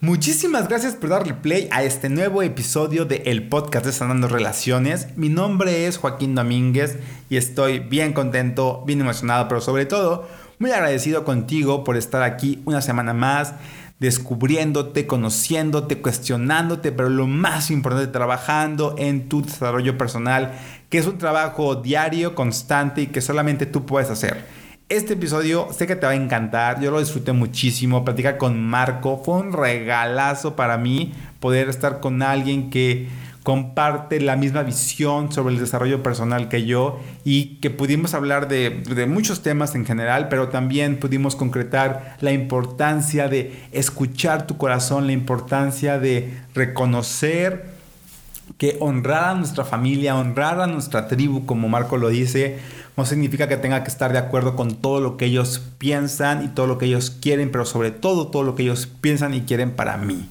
Muchísimas gracias por darle play a este nuevo episodio de el podcast de Sanando Relaciones. Mi nombre es Joaquín Domínguez y estoy bien contento, bien emocionado, pero sobre todo muy agradecido contigo por estar aquí una semana más, descubriéndote, conociéndote, cuestionándote, pero lo más importante, trabajando en tu desarrollo personal, que es un trabajo diario, constante y que solamente tú puedes hacer. Este episodio sé que te va a encantar, yo lo disfruté muchísimo, platicar con Marco, fue un regalazo para mí poder estar con alguien que comparte la misma visión sobre el desarrollo personal que yo y que pudimos hablar de, de, muchos temas en general, pero también pudimos concretar la importancia de escuchar tu corazón, la importancia de reconocer que honrar a nuestra familia, honrar a nuestra tribu, como Marco lo dice, no significa que tenga que estar de acuerdo con todo lo que ellos piensan y todo lo que ellos quieren, pero sobre todo todo lo que ellos piensan y quieren para mí.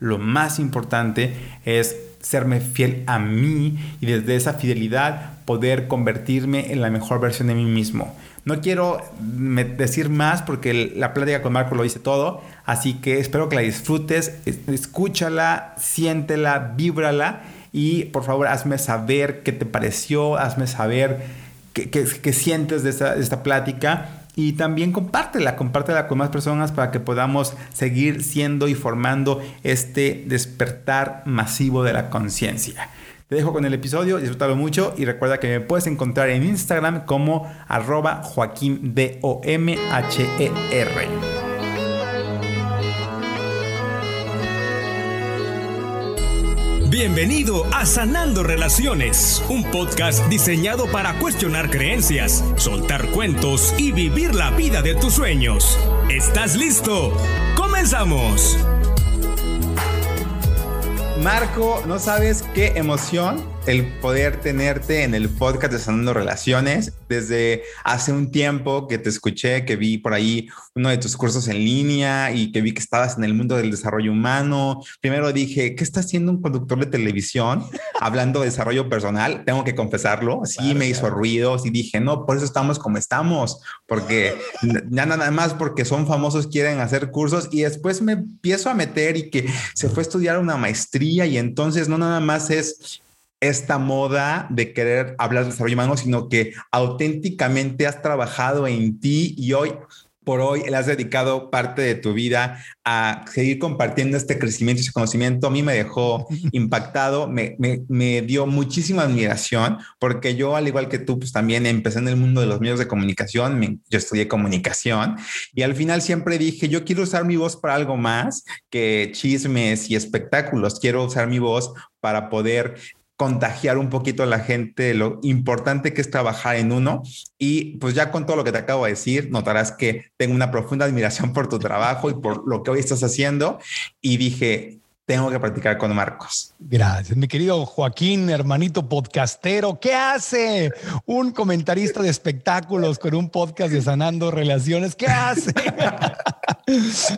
Lo más importante es serme fiel a mí y desde esa fidelidad poder convertirme en la mejor versión de mí mismo. No quiero decir más porque la plática con Marco lo dice todo, así que espero que la disfrutes, escúchala, siéntela, víbrala y por favor hazme saber qué te pareció, hazme saber que, sientes de esta, plática y también compártela, compártela con más personas para que podamos seguir siendo y formando este despertar masivo de la conciencia. Te dejo con el episodio, disfrútalo mucho y recuerda que me puedes encontrar en Instagram como arroba Joaquín Bienvenido a Sanando Relaciones, un podcast diseñado para cuestionar creencias, soltar cuentos y vivir la vida de tus sueños. ¿Estás listo? ¡Comenzamos! Marco, no sabes qué emoción el poder tenerte en el podcast de Sanando Relaciones. Desde hace un tiempo que te escuché, que vi por ahí uno de tus cursos en línea y que vi que estabas en el mundo del desarrollo humano. Primero dije, ¿qué está haciendo un conductor de televisión hablando de desarrollo personal? Tengo que confesarlo. Sí, me hizo ruidos y dije, no, por eso estamos como estamos, porque ya nada más porque son famosos quieren hacer cursos y después me empiezo a meter y que se fue a estudiar una maestría y entonces no nada más es esta moda de querer hablar de desarrollo humano, sino que auténticamente has trabajado en ti y hoy por hoy le has dedicado parte de tu vida a seguir compartiendo este crecimiento y ese conocimiento. A mí me dejó impactado, me, me, dio muchísima admiración, porque yo, al igual que tú, pues también empecé en el mundo de los medios de comunicación, yo estudié comunicación y al final siempre dije, yo quiero usar mi voz para algo más que chismes y espectáculos, quiero usar mi voz para poder contagiar un poquito a la gente lo importante que es trabajar en uno. Y pues ya con todo lo que te acabo de decir, notarás que tengo una profunda admiración por tu trabajo y por lo que hoy estás haciendo. Y dije, tengo que practicar con Marcos. Gracias, mi querido Joaquín, hermanito podcastero. ¿Qué hace un comentarista de espectáculos con un podcast de Sanando Relaciones? ¿Qué hace?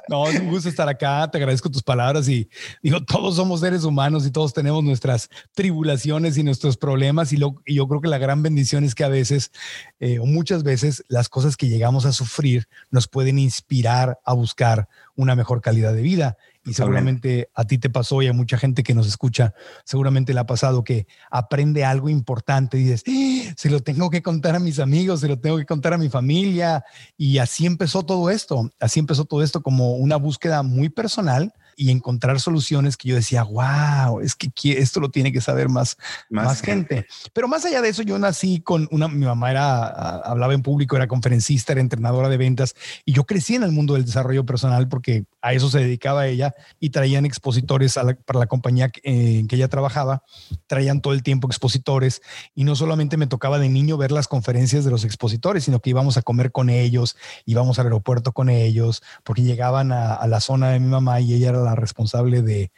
No, es un gusto estar acá. Te agradezco tus palabras y digo, todos somos seres humanos y todos tenemos nuestras tribulaciones y nuestros problemas. Y, lo, yo creo que la gran bendición es que a veces eh, o muchas veces las cosas que llegamos a sufrir nos pueden inspirar a buscar una mejor calidad de vida y seguramente a ti te pasó y a mucha gente que nos escucha, seguramente le ha pasado que aprende algo importante y dices, ¡Ah! se lo tengo que contar a mis amigos, se lo tengo que contar a mi familia. Y así empezó todo esto, así empezó todo esto como una búsqueda muy personal y encontrar soluciones que yo decía, wow, es que esto lo tiene que saber más, más, gente. Pero más allá de eso, yo nací con una, mi mamá era, hablaba en público, era conferencista, era entrenadora de ventas y yo crecí en el mundo del desarrollo personal porque a eso se dedicaba ella y traían expositores para la compañía en que ella trabajaba, traían todo el tiempo expositores y no solamente me tocaba de niño ver las conferencias de los expositores, sino que íbamos a comer con ellos, íbamos al aeropuerto con ellos, porque llegaban a, a la zona de mi mamá y ella era la responsable de,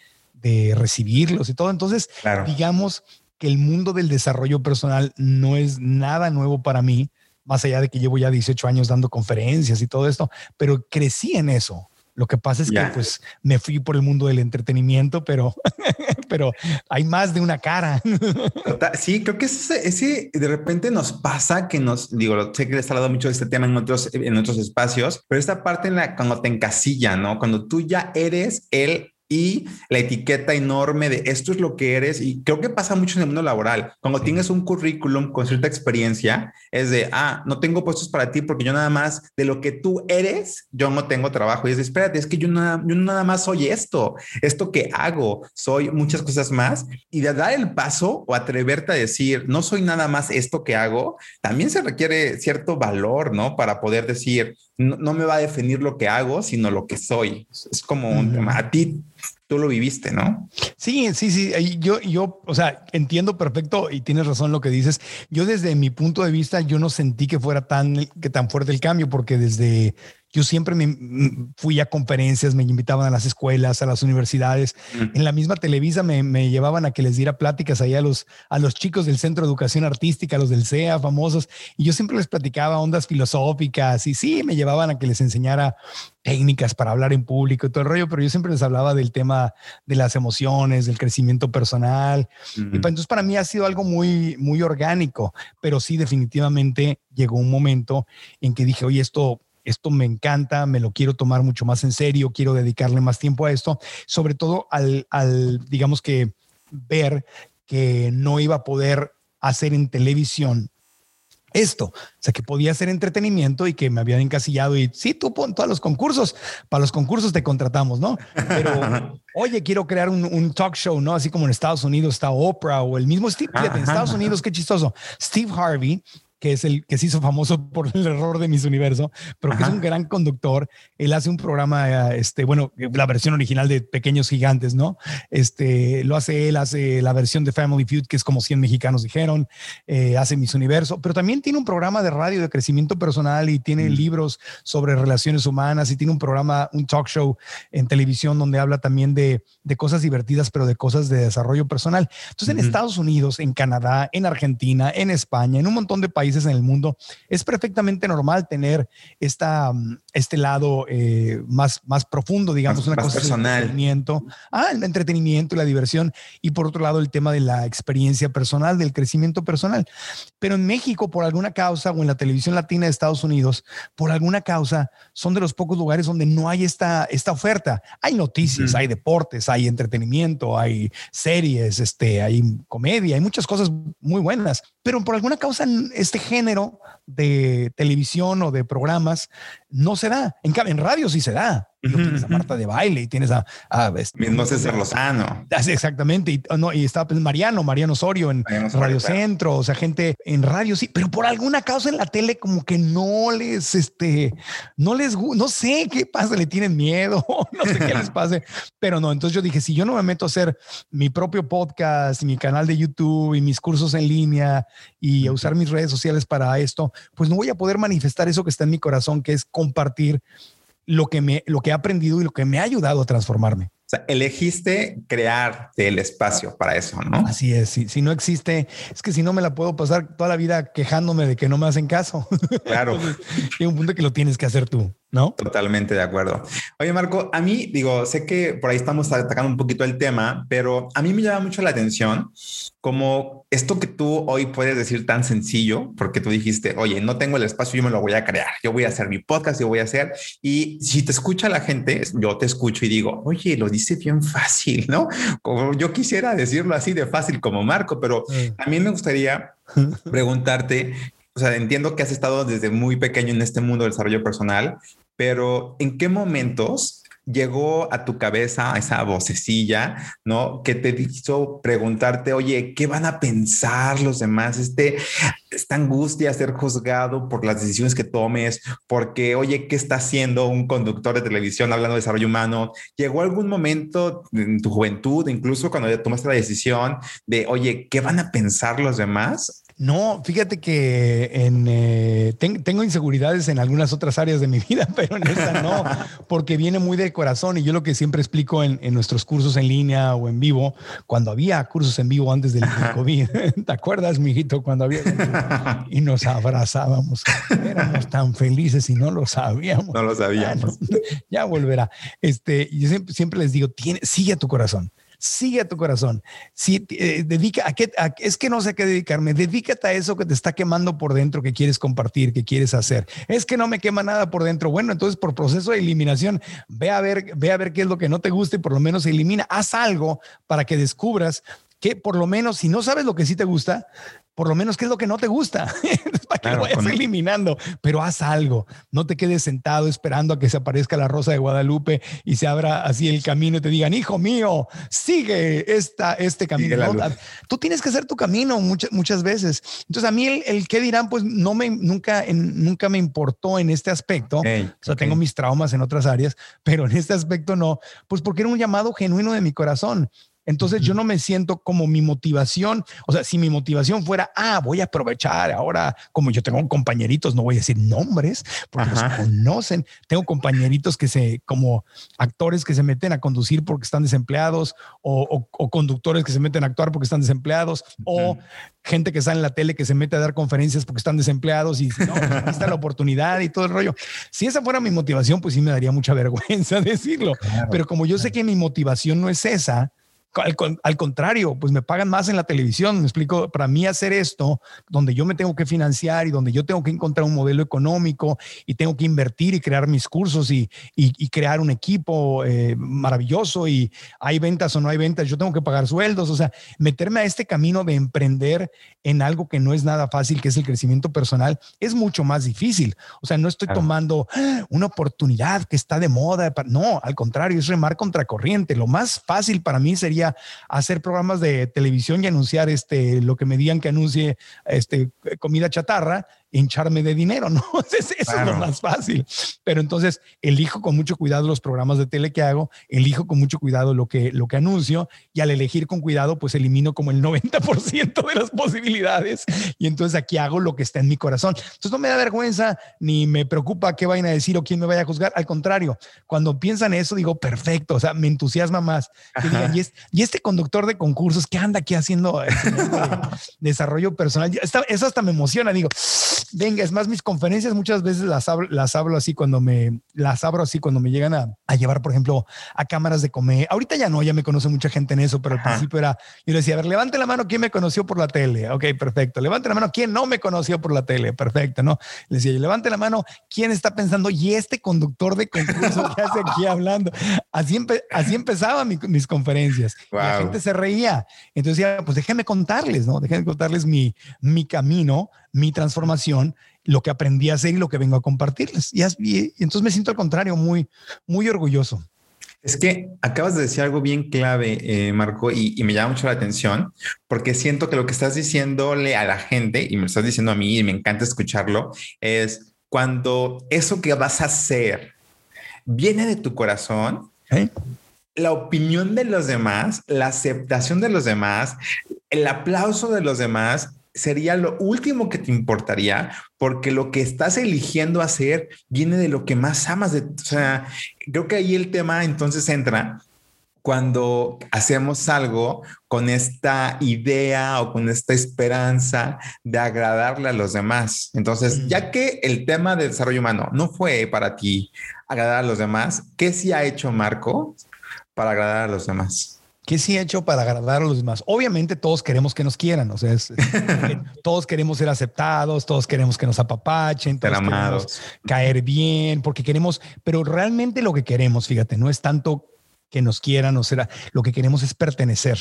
recibirlos y todo. Entonces, digamos que el mundo del desarrollo personal no es nada nuevo para mí, más allá de que llevo ya 18 años dando conferencias y todo esto, pero crecí en eso. Lo que pasa es que pues me fui por el mundo del entretenimiento, pero, pero hay más de una cara. sí, creo que ese, ese, de repente nos pasa que nos, digo, sé que les he hablado mucho de este tema en otros, en otros espacios, pero esta parte en la cuando te encasilla, ¿no? Cuando tú ya eres el y la etiqueta enorme de esto es lo que eres. Y creo que pasa mucho en el mundo laboral. Cuando tienes un currículum con cierta experiencia, es de, ah, no tengo puestos para ti porque yo nada más de lo que tú eres, yo no tengo trabajo. Y es de, espérate, es que yo nada, yo nada más soy esto, esto que hago, soy muchas cosas más. Y de dar el paso o atreverte a decir, no soy nada más esto que hago, también se requiere cierto valor, ¿no? Para poder decir, no, me va a definir lo que hago, sino lo que soy. Es como un tema. A ti, tú lo viviste, ¿no? Sí, sí, sí. Yo, yo, o sea, entiendo perfecto y tienes razón lo que dices. Yo desde mi punto de vista, yo no sentí que fuera tan, que tan fuerte el cambio, porque desde yo siempre me fui a conferencias, me invitaban a las escuelas, a las universidades. En la misma Televisa me, llevaban a que les diera pláticas ahí a los, a los chicos del Centro de Educación Artística, los del CEA, famosos. Y yo siempre les platicaba ondas filosóficas y sí, me llevaban a que les enseñara técnicas para hablar en público y todo el rollo, pero yo siempre les hablaba del tema de las emociones, del crecimiento personal. Y pues, entonces para mí ha sido algo muy, muy orgánico, pero sí definitivamente llegó un momento en que dije, oye, esto esto me encanta, me lo quiero tomar mucho más en serio, quiero dedicarle más tiempo a esto, sobre todo al, digamos que, ver que no iba a poder hacer en televisión esto. O sea, que podía hacer entretenimiento y que me habían encasillado y sí, tú pon todos los concursos, para los concursos te contratamos, ¿no? Pero, oye, quiero crear un, talk show, ¿no? Así como en Estados Unidos está Oprah o el mismo Steve, en Estados Unidos, qué chistoso. Steve Harvey que es el que se hizo famoso por el error de Miss Universo, pero que es un gran conductor. Él hace un programa, este, bueno, la versión original de Pequeños Gigantes, ¿no? Este, lo hace él, hace la versión de Family Feud, que es como 100 mexicanos dijeron, eh, hace Miss Universo, pero también tiene un programa de radio de crecimiento personal y tiene mm. libros sobre relaciones humanas y tiene un programa, un talk show en televisión donde habla también de, de cosas divertidas, pero de cosas de desarrollo personal. Entonces, en Estados Unidos, en Canadá, en Argentina, en España, en un montón de países, en el mundo, es perfectamente normal tener esta, mm, este lado eh, más, más profundo, digamos, una cosa personal. El entretenimiento, ah, el entretenimiento y la diversión, y por otro lado el tema de la experiencia personal, del crecimiento personal. Pero en México, por alguna causa, o en la televisión latina de Estados Unidos, por alguna causa, son de los pocos lugares donde no hay esta, esta oferta. Hay noticias, hay deportes, hay entretenimiento, hay series, este, hay comedia, hay muchas cosas muy buenas, pero por alguna causa este género de televisión o de programas no se da. En, en radio sí se da tienes a Marta de baile y tienes a, a este, mismo César Lozano. Exactamente. Y, no, y estaba pues, Mariano, Mariano Osorio en Radio Centro, o sea, gente en radio, sí, pero por alguna causa en la tele como que no les, este, no les, no sé qué pasa, le tienen miedo, no sé qué les pase, pero no, entonces yo dije, si yo no me meto a hacer mi propio podcast, mi canal de YouTube y mis cursos en línea y a usar mis redes sociales para esto, pues no voy a poder manifestar eso que está en mi corazón, que es compartir lo que, me, lo que he aprendido y lo que me ha ayudado a transformarme. O sea, elegiste crear el espacio para eso, ¿no? Así es. Si, si no existe, es que si no me la puedo pasar toda la vida quejándome de que no me hacen caso. Claro. hay un punto que lo tienes que hacer tú. ¿no? Totalmente de acuerdo. Oye, Marco, a mí, digo, sé que por ahí estamos atacando un poquito el tema, pero a mí me llama mucho la atención como esto que tú hoy puedes decir tan sencillo, porque tú dijiste, oye, no tengo el espacio, yo me lo voy a crear, yo voy a hacer mi podcast, yo voy a hacer, y si te escucha la gente, yo te escucho y digo, oye, lo dice bien fácil, ¿no? Como yo quisiera decirlo así de fácil como Marco, pero mm. a mí me gustaría preguntarte o sea, entiendo que has estado desde muy pequeño en este mundo del desarrollo personal, pero ¿en qué momentos llegó a tu cabeza esa vocecilla, ¿no? Que te hizo preguntarte, oye, ¿qué van a pensar los demás? Este, esta angustia ser juzgado por las decisiones que tomes, porque, oye, ¿qué está haciendo un conductor de televisión hablando de desarrollo humano? ¿Llegó algún momento en tu juventud, incluso cuando ya tomaste la decisión de, oye, ¿qué van a pensar los demás? No, fíjate que en, eh, tengo inseguridades en algunas otras áreas de mi vida, pero en esa no, porque viene muy del corazón. Y yo lo que siempre explico en, nuestros cursos en línea o en vivo, cuando había cursos en vivo antes del COVID, ¿te acuerdas, mijito, cuando había y nos abrazábamos? Éramos tan felices y no lo sabíamos. No lo sabíamos. Ya, volverá. Este, yo siempre, siempre les digo, tiene, sigue a tu corazón sigue a tu corazón. Si, eh, dedica a qué, es que no sé a qué dedicarme. Dedícate a eso que te está quemando por dentro, que quieres compartir, que quieres hacer. Es que no me quema nada por dentro. Bueno, entonces por proceso de eliminación, ve a ver, ve a ver qué es lo que no te gusta y por lo menos elimina. Haz algo para que descubras que por lo menos si no sabes lo que sí te gusta, por lo menos qué es lo que no te gusta, para que lo vayas eliminando, pero haz algo, no te quedes sentado esperando a que se aparezca la rosa de Guadalupe y se abra así el camino y te digan, hijo mío, sigue esta, este camino. Tú tienes que hacer tu camino muchas, muchas veces. Entonces a mí el, el qué dirán, pues no me, nunca, nunca me importó en este aspecto. o sea, tengo mis traumas en otras áreas, pero en este aspecto no, pues porque era un llamado genuino de mi corazón. Entonces yo no me siento como mi motivación, o sea, si mi motivación fuera, ah, voy a aprovechar ahora, como yo tengo compañeritos, no voy a decir nombres, porque los conocen, tengo compañeritos que se, como actores que se meten a conducir porque están desempleados, o, conductores que se meten a actuar porque están desempleados, o gente que está en la tele que se mete a dar conferencias porque están desempleados y no, pues, está la oportunidad y todo el rollo. Si esa fuera mi motivación, pues sí me daría mucha vergüenza decirlo, pero como yo sé que mi motivación no es esa, al, contrario, pues me pagan más en la televisión. Me explico, para mí hacer esto, donde yo me tengo que financiar y donde yo tengo que encontrar un modelo económico y tengo que invertir y crear mis cursos y, y, crear un equipo eh, maravilloso y hay ventas o no hay ventas, yo tengo que pagar sueldos. O sea, meterme a este camino de emprender en algo que no es nada fácil, que es el crecimiento personal, es mucho más difícil. O sea, no estoy tomando ¡ah! una oportunidad que está de moda. No, al contrario, es remar contracorriente. Lo más fácil para mí sería hacer programas de televisión y anunciar este, lo que me digan que anuncie este, comida chatarra hincharme de dinero, ¿no? Eso es lo más fácil. Pero entonces elijo con mucho cuidado los programas de tele que hago, elijo con mucho cuidado lo que, lo que anuncio y al elegir con cuidado, pues elimino como el 90% de las posibilidades y entonces aquí hago lo que está en mi corazón. Entonces no me da vergüenza ni me preocupa qué vayan a decir o quién me vaya a juzgar. Al contrario, cuando piensan eso, digo, perfecto, o sea, me entusiasma más. y, este conductor de concursos, ¿qué anda aquí haciendo desarrollo personal? Eso hasta me emociona, digo, venga, es más, mis conferencias muchas veces las hablo, las hablo así cuando me, las abro así cuando me llegan a, a, llevar, por ejemplo, a cámaras de comer. Ahorita ya no, ya me conoce mucha gente en eso, pero al principio era, yo le decía, a ver, levante la mano, ¿quién me conoció por la tele? Ok, perfecto. Levante la mano, ¿quién no me conoció por la tele? Perfecto, ¿no? Le decía, levante la mano, ¿quién está pensando? Y este conductor de concurso que hace aquí hablando. Así, así empezaba mis conferencias. La gente se reía. Entonces decía, pues déjenme contarles, ¿no? Déjenme contarles mi, mi camino mi transformación, lo que aprendí a hacer y lo que vengo a compartirles. Y, entonces me siento al contrario, muy, muy orgulloso. Es que acabas de decir algo bien clave, eh, Marco, y, me llama mucho la atención, porque siento que lo que estás diciéndole a la gente, y me lo estás diciendo a mí, y me encanta escucharlo, es cuando eso que vas a hacer viene de tu corazón, ¿Eh? la opinión de los demás, la aceptación de los demás, el aplauso de los demás, sería lo último que te importaría, porque lo que estás eligiendo hacer viene de lo que más amas. De, o sea, creo que ahí el tema entonces entra cuando hacemos algo con esta idea o con esta esperanza de agradarle a los demás. Entonces, mm. ya que el tema del desarrollo humano no fue para ti agradar a los demás, ¿qué sí ha hecho Marco para agradar a los demás? ¿Qué sí he hecho para agradar a los demás? Obviamente todos queremos que nos quieran, o sea, todos queremos ser aceptados, todos queremos que nos apapachen, todos queremos caer bien, porque queremos, pero realmente lo que queremos, fíjate, no es tanto que nos quieran o será, lo que queremos es pertenecer.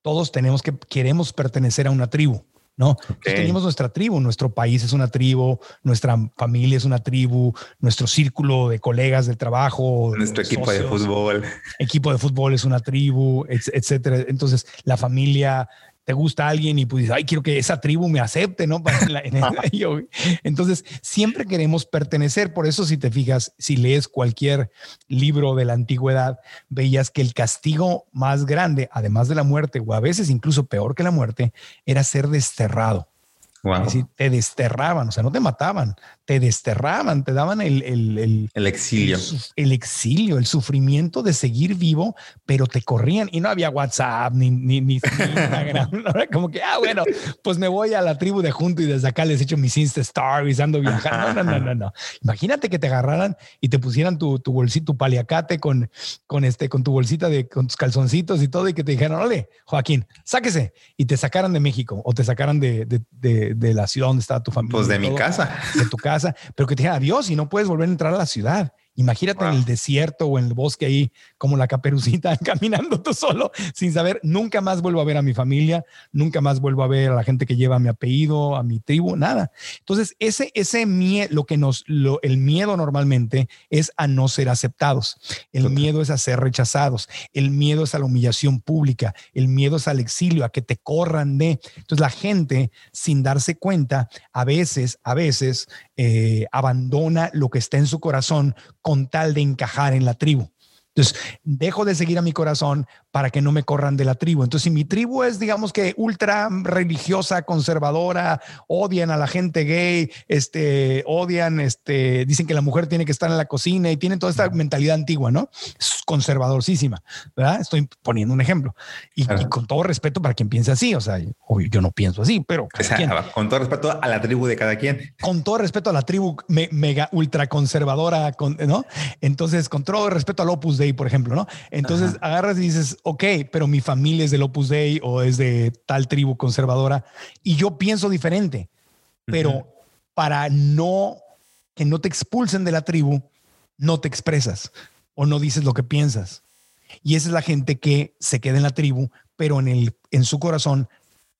Todos tenemos que, queremos pertenecer a una tribu. ¿No? tenemos nuestra tribu, nuestro país es una tribu, nuestra familia es una tribu, nuestro círculo de colegas del trabajo, nuestro equipo de fútbol. Equipo de fútbol es una tribu, etcétera. Entonces, la familia te gusta alguien y pues ay, quiero que esa tribu me acepte, ¿no? Entonces, siempre queremos pertenecer. Por eso, si te fijas, si lees cualquier libro de la antigüedad, veías que el castigo más grande, además de la muerte, o a veces incluso peor que la muerte, era ser desterrado. Es decir, te desterraban, o sea, no te mataban, te desterraban, te daban el, el, el, exilio. El, exilio, el sufrimiento de seguir vivo, pero te corrían y no había WhatsApp ni, ni, ni Instagram. Como que, ah, bueno, pues me voy a la tribu de junto y desde acá les echo mis Insta Stories, ando viajando. No, no, no, no, Imagínate que te agarraran y te pusieran tu, tu bolsito, tu paliacate con, con, este, con tu bolsita de con tus calzoncitos y todo y que te dijeran, ole, Joaquín, sáquese y te sacaran de México o te sacaran de, de de, la ciudad donde estaba tu familia. Pues de mi casa. De tu casa, pero que te diga adiós y no puedes volver a entrar a la ciudad. Imagínate en el desierto o en el bosque ahí, como la caperucita, caminando tú solo, sin saber, nunca más vuelvo a ver a mi familia, nunca más vuelvo a ver a la gente que lleva mi apellido, a mi tribu, nada. Entonces, ese, ese miedo, lo que nos, lo, el miedo normalmente es a no ser aceptados. El miedo es a ser rechazados. El miedo es a la humillación pública. El miedo es al exilio, a que te corran de. Entonces, la gente, sin darse cuenta, a veces, a veces, eh, abandona lo que está en su corazón con tal de encajar en la tribu. Entonces, dejo de seguir a mi corazón para que no me corran de la tribu. Entonces, si mi tribu es, digamos que ultra religiosa, conservadora, odian a la gente gay, este, odian, este, dicen que la mujer tiene que estar en la cocina y tienen toda esta mentalidad antigua, ¿no? Es conservadorísima, ¿verdad? Estoy poniendo un ejemplo. Y, con todo respeto para quien piense así, o sea, yo no pienso así, pero con todo respeto a la tribu de cada quien. Con todo respeto a la tribu mega ultra conservadora, ¿no? Entonces, con todo respeto al Opus Dei, por ejemplo, ¿no? Entonces agarras y dices, ok, pero mi familia es del Opus Dei o es de tal tribu conservadora y yo pienso diferente, pero para no que no te expulsen de la tribu, no te expresas o no dices lo que piensas. Y esa es la gente que se queda en la tribu, pero en, el, en su corazón,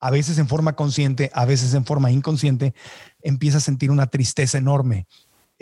a veces en forma consciente, a veces en forma inconsciente, empieza a sentir una tristeza enorme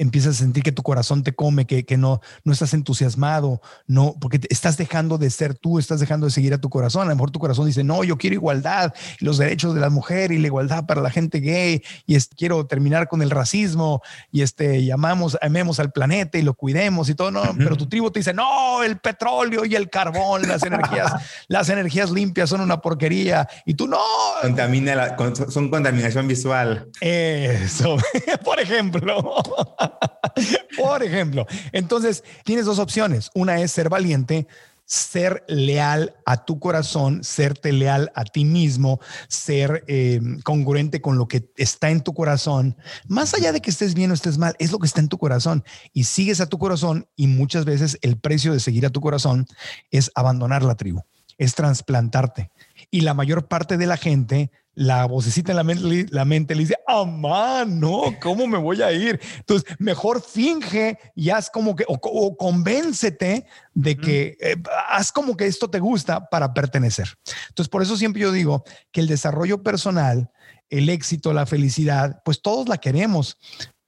empiezas a sentir que tu corazón te come, que, que no, no estás entusiasmado, no, porque estás dejando de ser tú, estás dejando de seguir a tu corazón. A lo mejor tu corazón dice, no, yo quiero igualdad, los derechos de la mujer y la igualdad para la gente gay, y quiero terminar con el racismo, y este, llamamos, amemos al planeta y lo cuidemos y todo, no, pero tu tribu te dice, no, el petróleo y el carbón, las energías, las energías limpias son una porquería, y tú no. Contamina la, son contaminación visual. Eso, por ejemplo. Por ejemplo, entonces tienes dos opciones. Una es ser valiente, ser leal a tu corazón, serte leal a ti mismo, ser eh, congruente con lo que está en tu corazón, más allá de que estés bien o estés mal, es lo que está en tu corazón y sigues a tu corazón y muchas veces el precio de seguir a tu corazón es abandonar la tribu, es trasplantarte. Y la mayor parte de la gente la vocecita en la mente, la mente le dice, ah, no, ¿cómo me voy a ir? Entonces, mejor finge y haz como que, o, convéncete de que, eh, haz como que esto te gusta para pertenecer. Entonces, por eso siempre yo digo que el desarrollo personal, el éxito, la felicidad, pues todos la queremos,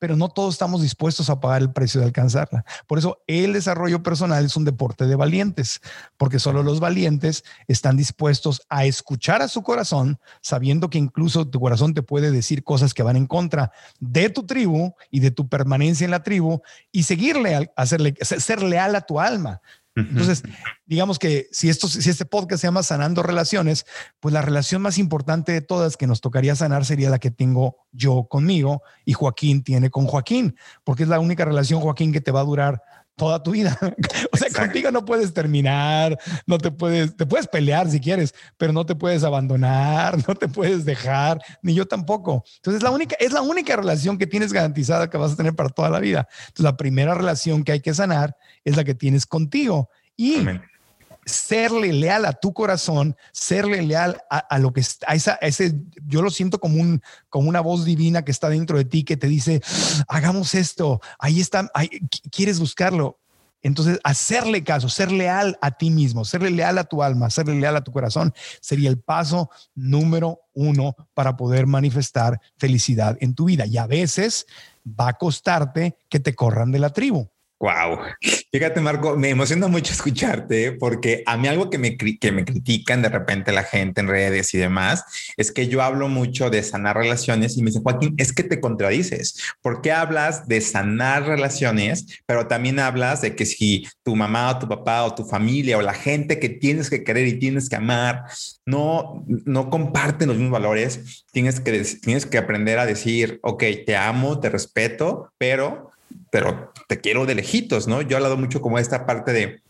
pero no todos estamos dispuestos a pagar el precio de alcanzarla. Por eso el desarrollo personal es un deporte de valientes, porque solo los valientes están dispuestos a escuchar a su corazón, sabiendo que incluso tu corazón te puede decir cosas que van en contra de tu tribu y de tu permanencia en la tribu y seguirle, hacerle, ser leal a tu alma, entonces, digamos que si, esto, si este podcast se llama Sanando Relaciones, pues la relación más importante de todas que nos tocaría sanar sería la que tengo yo conmigo y Joaquín tiene con Joaquín, porque es la única relación, Joaquín, que te va a durar toda tu vida. o sea, contigo no puedes terminar, no te puedes, te puedes pelear si quieres, pero no te puedes abandonar, no te puedes dejar, ni yo tampoco. Entonces, la única, es la única relación que tienes garantizada que vas a tener para toda la vida. Entonces, la primera relación que hay que sanar es la que tienes contigo. Y serle leal a tu corazón, serle leal a, lo que está, a esa, ese, yo lo siento como, un, como una voz divina que está dentro de ti que te dice, hagamos esto, ahí está, quieres buscarlo. Entonces, hacerle caso, ser leal a ti mismo, serle leal a tu alma, serle leal a tu corazón, sería el paso número uno para poder manifestar felicidad en tu vida. Y a veces va a costarte que te corran de la tribu Wow. Fíjate, Marco, me emociona mucho escucharte porque a mí algo que me, que me critican de repente la gente en redes y demás es que yo hablo mucho de sanar relaciones y me dicen, Joaquín, es que te contradices. ¿Por qué hablas de sanar relaciones, pero también hablas de que si tu mamá o tu papá o tu familia o la gente que tienes que querer y tienes que amar no, no comparten los mismos valores, tienes que, tienes que aprender a decir, ok, te amo, te respeto, pero pero te quiero de lejitos, ¿no? Yo he hablado mucho como esta parte de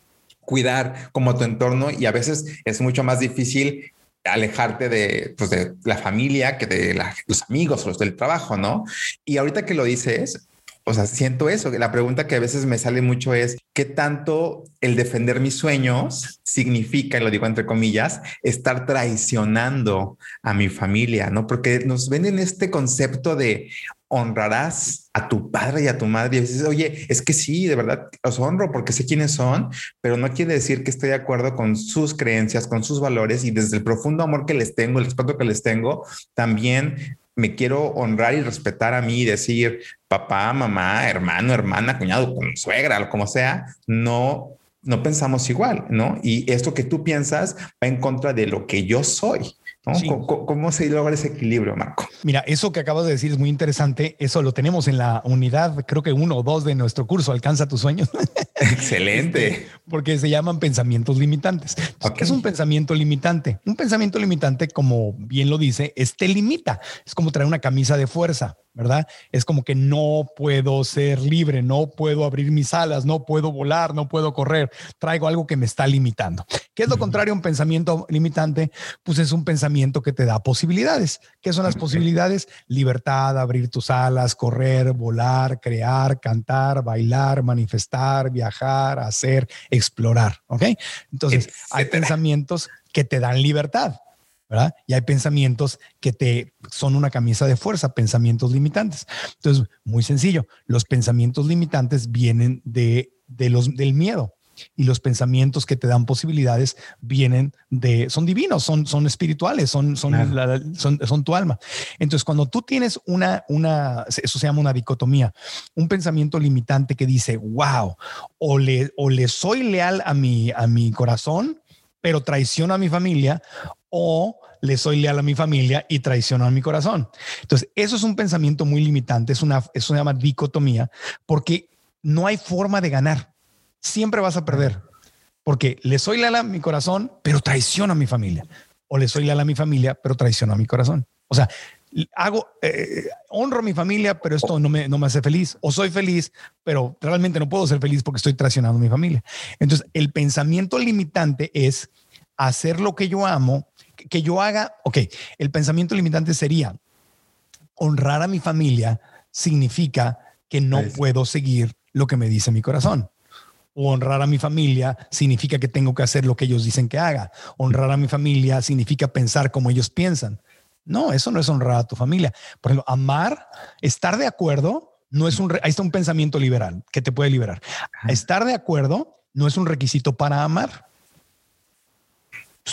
cuidar como tu entorno y a veces es mucho más difícil alejarte de, pues de la familia que de los amigos o los del trabajo, ¿no? Y ahorita que lo dices, o sea, siento eso. La pregunta que a veces me sale mucho es, ¿qué tanto el defender mis sueños significa, y lo digo entre comillas, estar traicionando a mi familia? ¿No? Porque nos venden este concepto de, honrarás a tu padre y a tu madre. Y dices, oye, es que sí, de verdad los honro porque sé quiénes son, pero no quiere decir que estoy de acuerdo con sus creencias, con sus valores y desde el profundo amor que les tengo, el respeto que les tengo, también me quiero honrar y respetar a mí y decir papá, mamá, hermano, hermana, cuñado, suegra, como sea, no no pensamos igual, ¿no? Y esto que tú piensas va en contra de lo que yo soy. ¿Cómo, se logra ese equilibrio, Marco? Mira, eso que acabas de decir es muy interesante. Eso lo tenemos en la unidad, creo que uno o dos de nuestro curso, Alcanza tus sueños. Excelente. Este, porque se llaman pensamientos limitantes. ¿Qué es un pensamiento limitante? Un pensamiento limitante, como bien lo dice, es te limita. Es como traer una camisa de fuerza. ¿Verdad? Es como que no puedo ser libre, no puedo abrir mis alas, no puedo volar, no puedo correr, traigo algo que me está limitando. ¿Qué es lo contrario a un pensamiento limitante? Pues es un pensamiento que te da posibilidades. ¿Qué son las posibilidades? Libertad, abrir tus alas, correr, volar, crear, cantar, bailar, manifestar, viajar, hacer, explorar, ¿ok? Entonces, hay pensamientos que te dan libertad. Y hay pensamientos que te son una camisa de fuerza, pensamientos limitantes. Entonces, muy sencillo, los pensamientos limitantes vienen de, los, del miedo y los pensamientos que te dan posibilidades vienen de, son divinos, son, son espirituales, son, son, son, tu alma. Entonces, cuando tú tienes una, una, eso se llama una dicotomía, un pensamiento limitante que dice, wow, o le, o le soy leal a mi, a mi corazón, pero traiciono a mi familia, o le soy leal a mi familia y traiciono a mi corazón. Entonces, eso es un pensamiento muy limitante, es una, eso se llama dicotomía, porque no hay forma de ganar. Siempre vas a perder, porque le soy leal a mi corazón, pero traiciono a mi familia. O le soy leal a mi familia, pero traiciono a mi corazón. O sea, hago, eh, honro a mi familia, pero esto no me, no me hace feliz. O soy feliz, pero realmente no puedo ser feliz porque estoy traicionando a mi familia. Entonces, el pensamiento limitante es hacer lo que yo amo que yo haga, ok, el pensamiento limitante sería honrar a mi familia significa que no puedo seguir lo que me dice mi corazón. honrar a mi familia significa que tengo que hacer lo que ellos dicen que haga. Honrar a mi familia significa pensar como ellos piensan. No, eso no es honrar a tu familia. Por ejemplo, amar, estar de acuerdo, no es un, ahí está un pensamiento liberal que te puede liberar. Estar de acuerdo no es un requisito para amar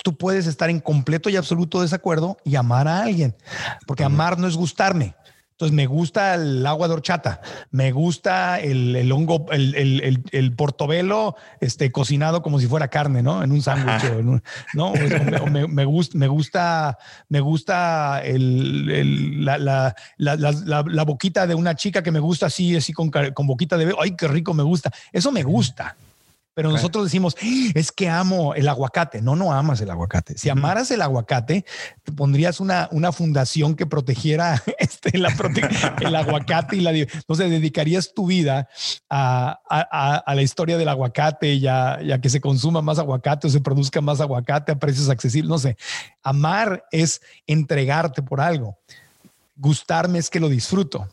tú puedes estar en completo y absoluto desacuerdo y amar a alguien, porque amar no es gustarme. Entonces me gusta el agua de horchata, me gusta el, hongo, el, el, portobelo este, cocinado como si fuera carne, ¿no? En un sándwich, ¿no? Me, gusta, me gusta, me gusta la, la, la, la, boquita de una chica que me gusta así, así con, con boquita de, ay, qué rico me gusta. Eso me gusta. Pero nosotros decimos, es que amo el aguacate. No, no amas el aguacate. Si amaras el aguacate, te pondrías una, una fundación que protegiera este, la el aguacate y la... Entonces, dedicarías tu vida a, a, la historia del aguacate ya, ya que se consuma más aguacate o se produzca más aguacate a precios accesibles. No sé. Amar es entregarte por algo. Gustarme es que lo disfruto.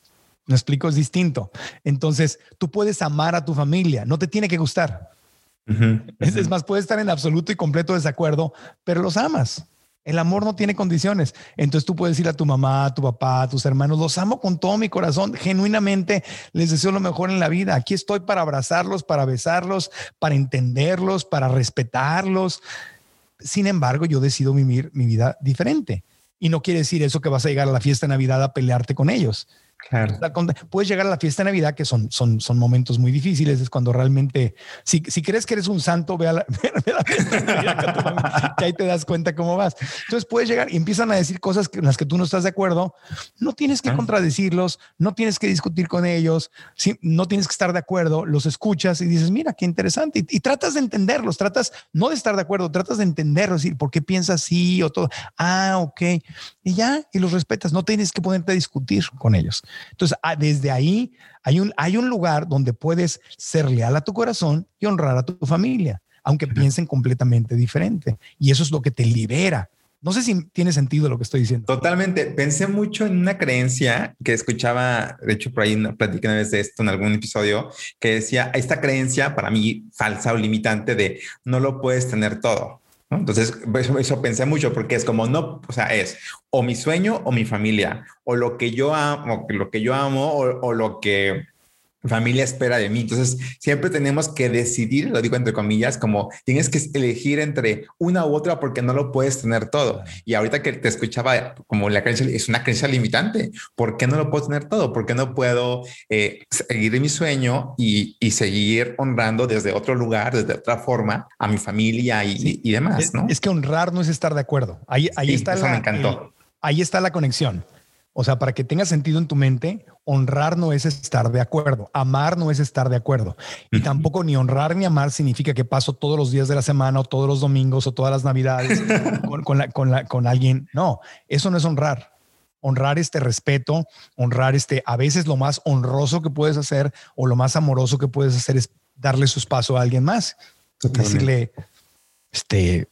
Me explico, es distinto. Entonces, tú puedes amar a tu familia, no te tiene que gustar es, más, puede estar en absoluto y completo desacuerdo, pero los amas. El amor no tiene condiciones. Entonces tú puedes ir a tu mamá, a tu papá, a tus hermanos, los amo con todo mi corazón, genuinamente les deseo lo mejor en la vida. Aquí estoy para abrazarlos, para besarlos, para entenderlos, para respetarlos. Sin embargo, yo decido vivir mi vida diferente. Y no quiere decir eso que vas a llegar a la fiesta de Navidad a pelearte con ellos. Claro. Puedes llegar a la fiesta de Navidad, que son, son, son momentos muy difíciles, es cuando realmente, si, si crees que eres un santo, ve a la, fiesta de Navidad, que ahí te das cuenta cómo vas. Entonces puedes llegar y empiezan a decir cosas en las que tú no estás de acuerdo, no tienes que contradecirlos, no tienes que discutir con ellos, no tienes que estar de acuerdo, los escuchas y dices, mira, qué interesante, y, tratas de entenderlos, tratas no de estar de acuerdo, tratas de entenderlos, decir, ¿por qué piensas así o todo? Ah, ok, y ya, y los respetas, no tienes que ponerte a discutir con ellos. Entonces, ah, desde ahí hay un, hay un lugar donde puedes ser leal a tu corazón y honrar a tu familia, aunque piensen completamente diferente. Y eso es lo que te libera. No sé si tiene sentido lo que estoy diciendo. Totalmente. Pensé mucho en una creencia que escuchaba, de hecho, por ahí platicé una vez de esto en algún episodio, que decía, esta creencia para mí falsa o limitante de no lo puedes tener todo. Entonces, eso, pensé mucho porque es como no, o sea, es o mi sueño o mi familia, o lo que yo amo, lo que yo amo, o lo que familia espera de mí. Entonces, siempre tenemos que decidir, lo digo entre comillas, como tienes que elegir entre una u otra porque no lo puedes tener todo. Y ahorita que te escuchaba, como la creencia es una creencia limitante. ¿Por qué no lo puedo tener todo? ¿Por qué no puedo eh, seguir mi sueño y, y, seguir honrando desde otro lugar, desde otra forma a mi familia y, y demás? Es, ¿no? es, que honrar no es estar de acuerdo. Ahí, ahí está. Eso me encantó. ahí está la conexión. O sea, para que tenga sentido en tu mente, honrar no es estar de acuerdo, amar no es estar de acuerdo. Y tampoco ni honrar ni amar significa que paso todos los días de la semana o todos los domingos o todas las navidades con, alguien. No, eso no es honrar. Honrar este respeto, honrar este, a veces lo más honroso que puedes hacer o lo más amoroso que puedes hacer es darle su espacio a alguien más. Decirle, este,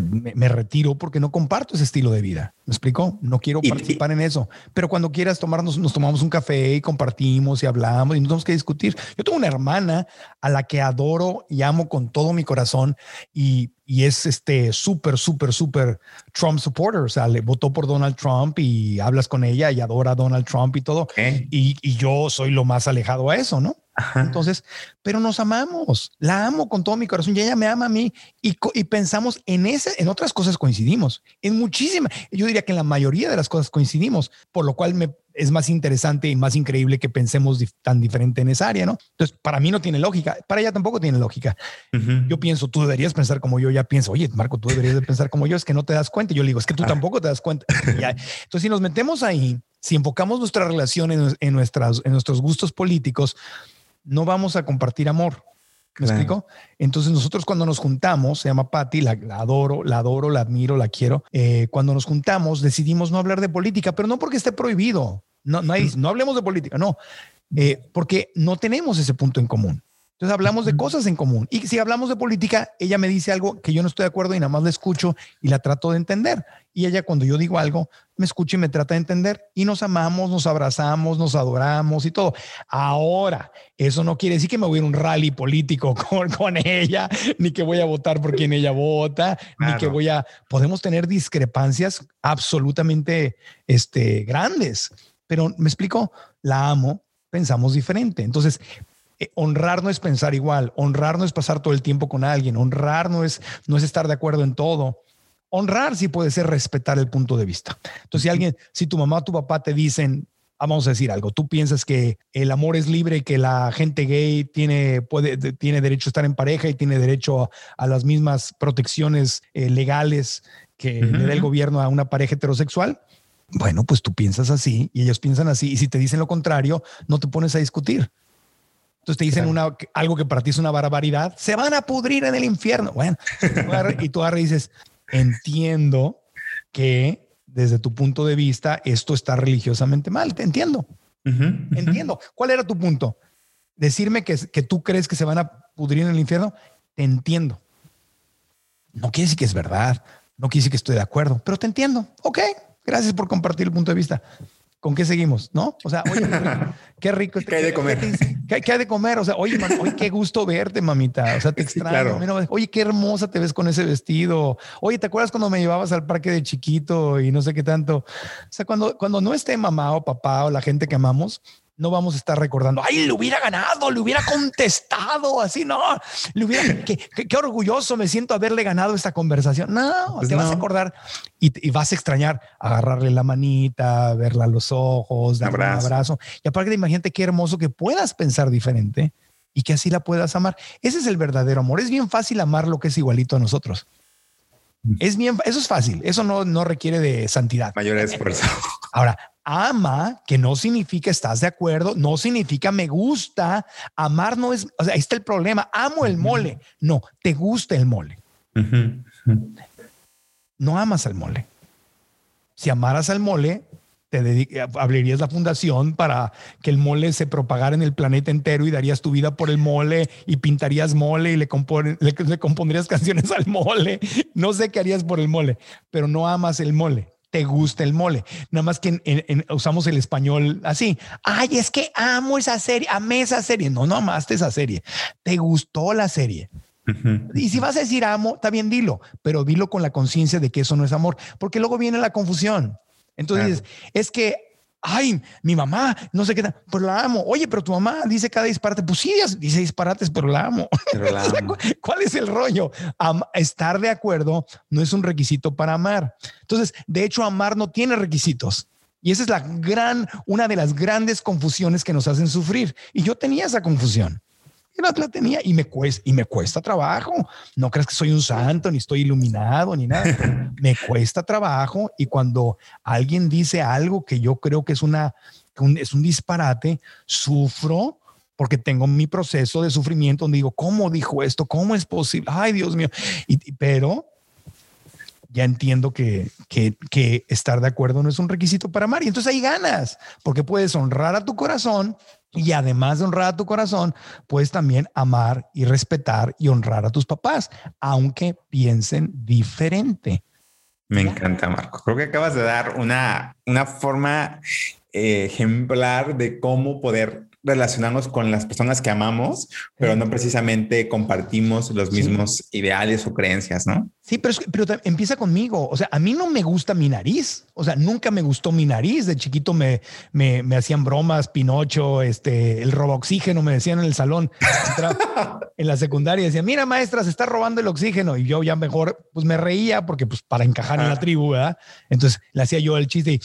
me, retiro porque no comparto ese estilo de vida. ¿Me explico? No quiero participar en eso. Pero cuando quieras tomarnos, nos tomamos un café y compartimos y hablamos y no tenemos que discutir. Yo tengo una hermana a la que adoro y amo con todo mi corazón y, y es este súper, súper, súper Trump supporter. O sea, le votó por Donald Trump y hablas con ella y adora a Donald Trump y todo. Y, y yo soy lo más alejado a eso, ¿no? Entonces, pero nos amamos, la amo con todo mi corazón y ella me ama a mí y, y, pensamos en ese, en otras cosas coincidimos, en muchísimas, yo diría que en la mayoría de las cosas coincidimos, por lo cual me es más interesante y más increíble que pensemos tan diferente en esa área, ¿no? Entonces, para mí no tiene lógica, para ella tampoco tiene lógica. Yo pienso, tú deberías pensar como yo, ya pienso, oye, Marco, tú deberías de pensar como yo, es que no te das cuenta. Yo le digo, es que tú tampoco te das cuenta. Entonces, si nos metemos ahí, si enfocamos nuestra relación en, en, nuestras, en nuestros gustos políticos, no vamos a compartir amor. ¿Me explico? Entonces nosotros cuando nos juntamos, se llama Patty, la, adoro, la adoro, la admiro, la quiero. Eh, cuando nos juntamos decidimos no hablar de política, pero no porque esté prohibido. No, no, hay, no hablemos de política, no, eh, porque no tenemos ese punto en común. Entonces hablamos de cosas en común. Y si hablamos de política, ella me dice algo que yo no estoy de acuerdo y nada más la escucho y la trato de entender. Y ella cuando yo digo algo, me escucha y me trata de entender y nos amamos, nos abrazamos, nos adoramos y todo. Ahora, eso no quiere decir que me voy a ir a un rally político con, con ella, ni que voy a votar por quien ella vota, ni que voy a... Podemos tener discrepancias absolutamente este, grandes, pero me explico, la amo, pensamos diferente. Entonces, eh, honrar no es pensar igual, honrar no es pasar todo el tiempo con alguien, honrar no es, no es estar de acuerdo en todo. Honrar sí puede ser respetar el punto de vista. Entonces, si alguien, si tu mamá o tu papá te dicen, ah, vamos a decir algo, tú piensas que el amor es libre y que la gente gay tiene, puede, tiene derecho a estar en pareja y tiene derecho a, las mismas protecciones eh, legales que le da el gobierno a una pareja heterosexual, bueno, pues tú piensas así y ellos piensan así. Y si te dicen lo contrario, no te pones a discutir. Entonces te dicen una, algo que para ti es una barbaridad, se van a pudrir en el infierno. Bueno, y tú ahora dices, entiendo que desde tu punto de vista esto está religiosamente mal, te entiendo. Entiendo. ¿Cuál era tu punto? Decirme que, que tú crees que se van a pudrir en el infierno, te entiendo. No quiere decir que es verdad, no quiere decir que estoy de acuerdo, pero te entiendo. Ok, gracias por compartir el punto de vista. ¿Con qué seguimos? ¿No? O sea, oye, qué rico. ¿Qué hay de comer? ¿Qué, hay de comer? O sea, oye, qué gusto verte, mamita. O sea, te extraño. Oye, qué hermosa te ves con ese vestido. Oye, ¿te acuerdas cuando me llevabas al parque de chiquito y no sé qué tanto? O sea, cuando, cuando no esté mamá o papá o la gente que amamos, no vamos a estar recordando, ay, le hubiera ganado, le hubiera contestado, así, no, le hubiera, qué, orgulloso me siento haberle ganado esta conversación. No, pues te vas a acordar y, vas a extrañar agarrarle la manita, verla a los ojos, darle un abrazo. Y aparte, imagínate qué hermoso que puedas pensar diferente y que así la puedas amar. Ese es el verdadero amor. Es bien fácil amar lo que es igualito a nosotros. Mm. Es bien, eso es fácil. Eso no, no requiere de santidad. Mayor esfuerzo. Ahora, ama, que no significa estás de acuerdo, no significa me gusta. Amar no es, o sea, ahí está el problema. Amo el mole. No, te gusta el mole. No amas al mole. Si amaras al mole, te abrirías la fundación para que el mole se propagara en el planeta entero y darías tu vida por el mole y pintarías mole y le, le compondrías canciones al mole. No sé qué harías por el mole, pero no amas el mole te gusta el mole. Nada más que usamos el español así. Ay, es que amo esa serie, amé esa serie. No, no amaste esa serie. Te gustó la serie. Y si vas a decir amo, está bien, dilo, pero dilo con la conciencia de que eso no es amor, porque luego viene la confusión. Entonces, es que ay, mi mamá, no sé qué, pero la amo. Oye, pero tu mamá dice cada disparate. Pues sí, dice disparates, pero la amo. ¿Cuál es el rollo? estar de acuerdo no es un requisito para amar. Entonces, de hecho, amar no tiene requisitos. Y esa es la gran, una de las grandes confusiones que nos hacen sufrir. Y yo tenía esa confusión no la tenía y me cuesta, y me cuesta trabajo. No crees que soy un santo, ni estoy iluminado, ni nada. me cuesta trabajo y cuando alguien dice algo que yo creo que es una, es un disparate, sufro porque tengo mi proceso de sufrimiento donde digo, ¿cómo dijo esto? ¿Cómo es posible? Ay, Dios mío. Y, pero ya entiendo que, que, que, estar de acuerdo no es un requisito para amar. Y entonces ahí ganas, porque puedes honrar a tu corazón y además de honrar a tu corazón, puedes también amar y respetar y honrar a tus papás, aunque piensen diferente. Me encanta, Marco. Creo que acabas de dar una, una forma eh, ejemplar de cómo poder relacionarnos con las personas que amamos, pero no precisamente compartimos los mismos ideales o creencias, ¿no? Sí, pero, pero empieza conmigo. O sea, a mí no me gusta mi nariz. O sea, nunca me gustó mi nariz. De chiquito me, me, me hacían bromas, Pinocho, este, el robo oxígeno, me decían en el salón. en la secundaria decían, mira, maestra, se está robando el oxígeno. Y yo ya mejor, pues me reía porque, pues, para encajar en la tribu, ¿verdad? Entonces le hacía yo el chiste y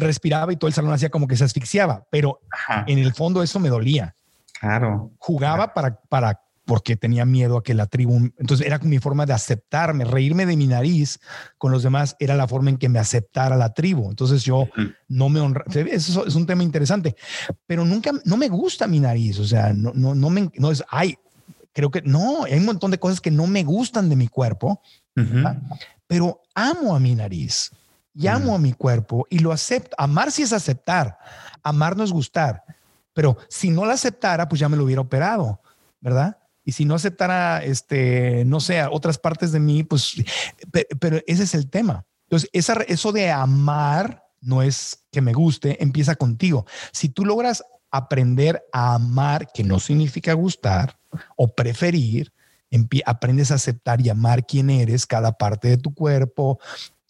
respiraba y todo el salón hacía como que se asfixiaba, pero en el fondo eso me dolía. Claro. Jugaba para, para, porque tenía miedo a que la tribu, entonces era mi forma de aceptarme, reírme de mi nariz con los demás era la forma en que me aceptara la tribu. Entonces yo no me honra, eso es un tema interesante, pero nunca, no me gusta mi nariz, o sea, no, no, no me, no es, ay, creo que no, hay un montón de cosas que no me gustan de mi cuerpo, pero amo a mi nariz llamo a mi cuerpo y lo acepto. Amar sí es aceptar, amar no es gustar, pero si no la aceptara, pues ya me lo hubiera operado, ¿verdad? Y si no aceptara, este, no sé, otras partes de mí, pues, pero, ese es el tema. Entonces, esa, eso de amar no es que me guste, empieza contigo. Si tú logras aprender a amar, que no significa gustar o preferir, aprendes a aceptar y amar quién eres, cada parte de tu cuerpo,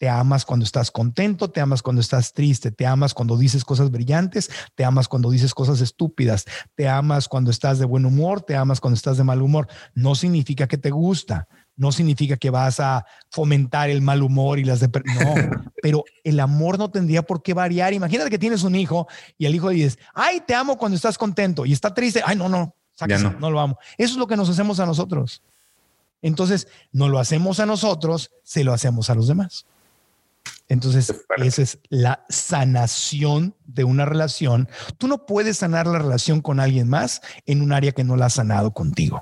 te amas cuando estás contento, te amas cuando estás triste, te amas cuando dices cosas brillantes, te amas cuando dices cosas estúpidas, te amas cuando estás de buen humor, te amas cuando estás de mal humor. No significa que te gusta, no significa que vas a fomentar el mal humor y las de no, pero el amor no tendría por qué variar. Imagínate que tienes un hijo y el hijo dices, "Ay, te amo cuando estás contento" y está triste, "Ay, no, no, no. no lo amo." Eso es lo que nos hacemos a nosotros. Entonces, no lo hacemos a nosotros, se lo hacemos a los demás. Entonces, esa es la sanación de una relación. Tú no puedes sanar la relación con alguien más en un área que no la ha sanado contigo.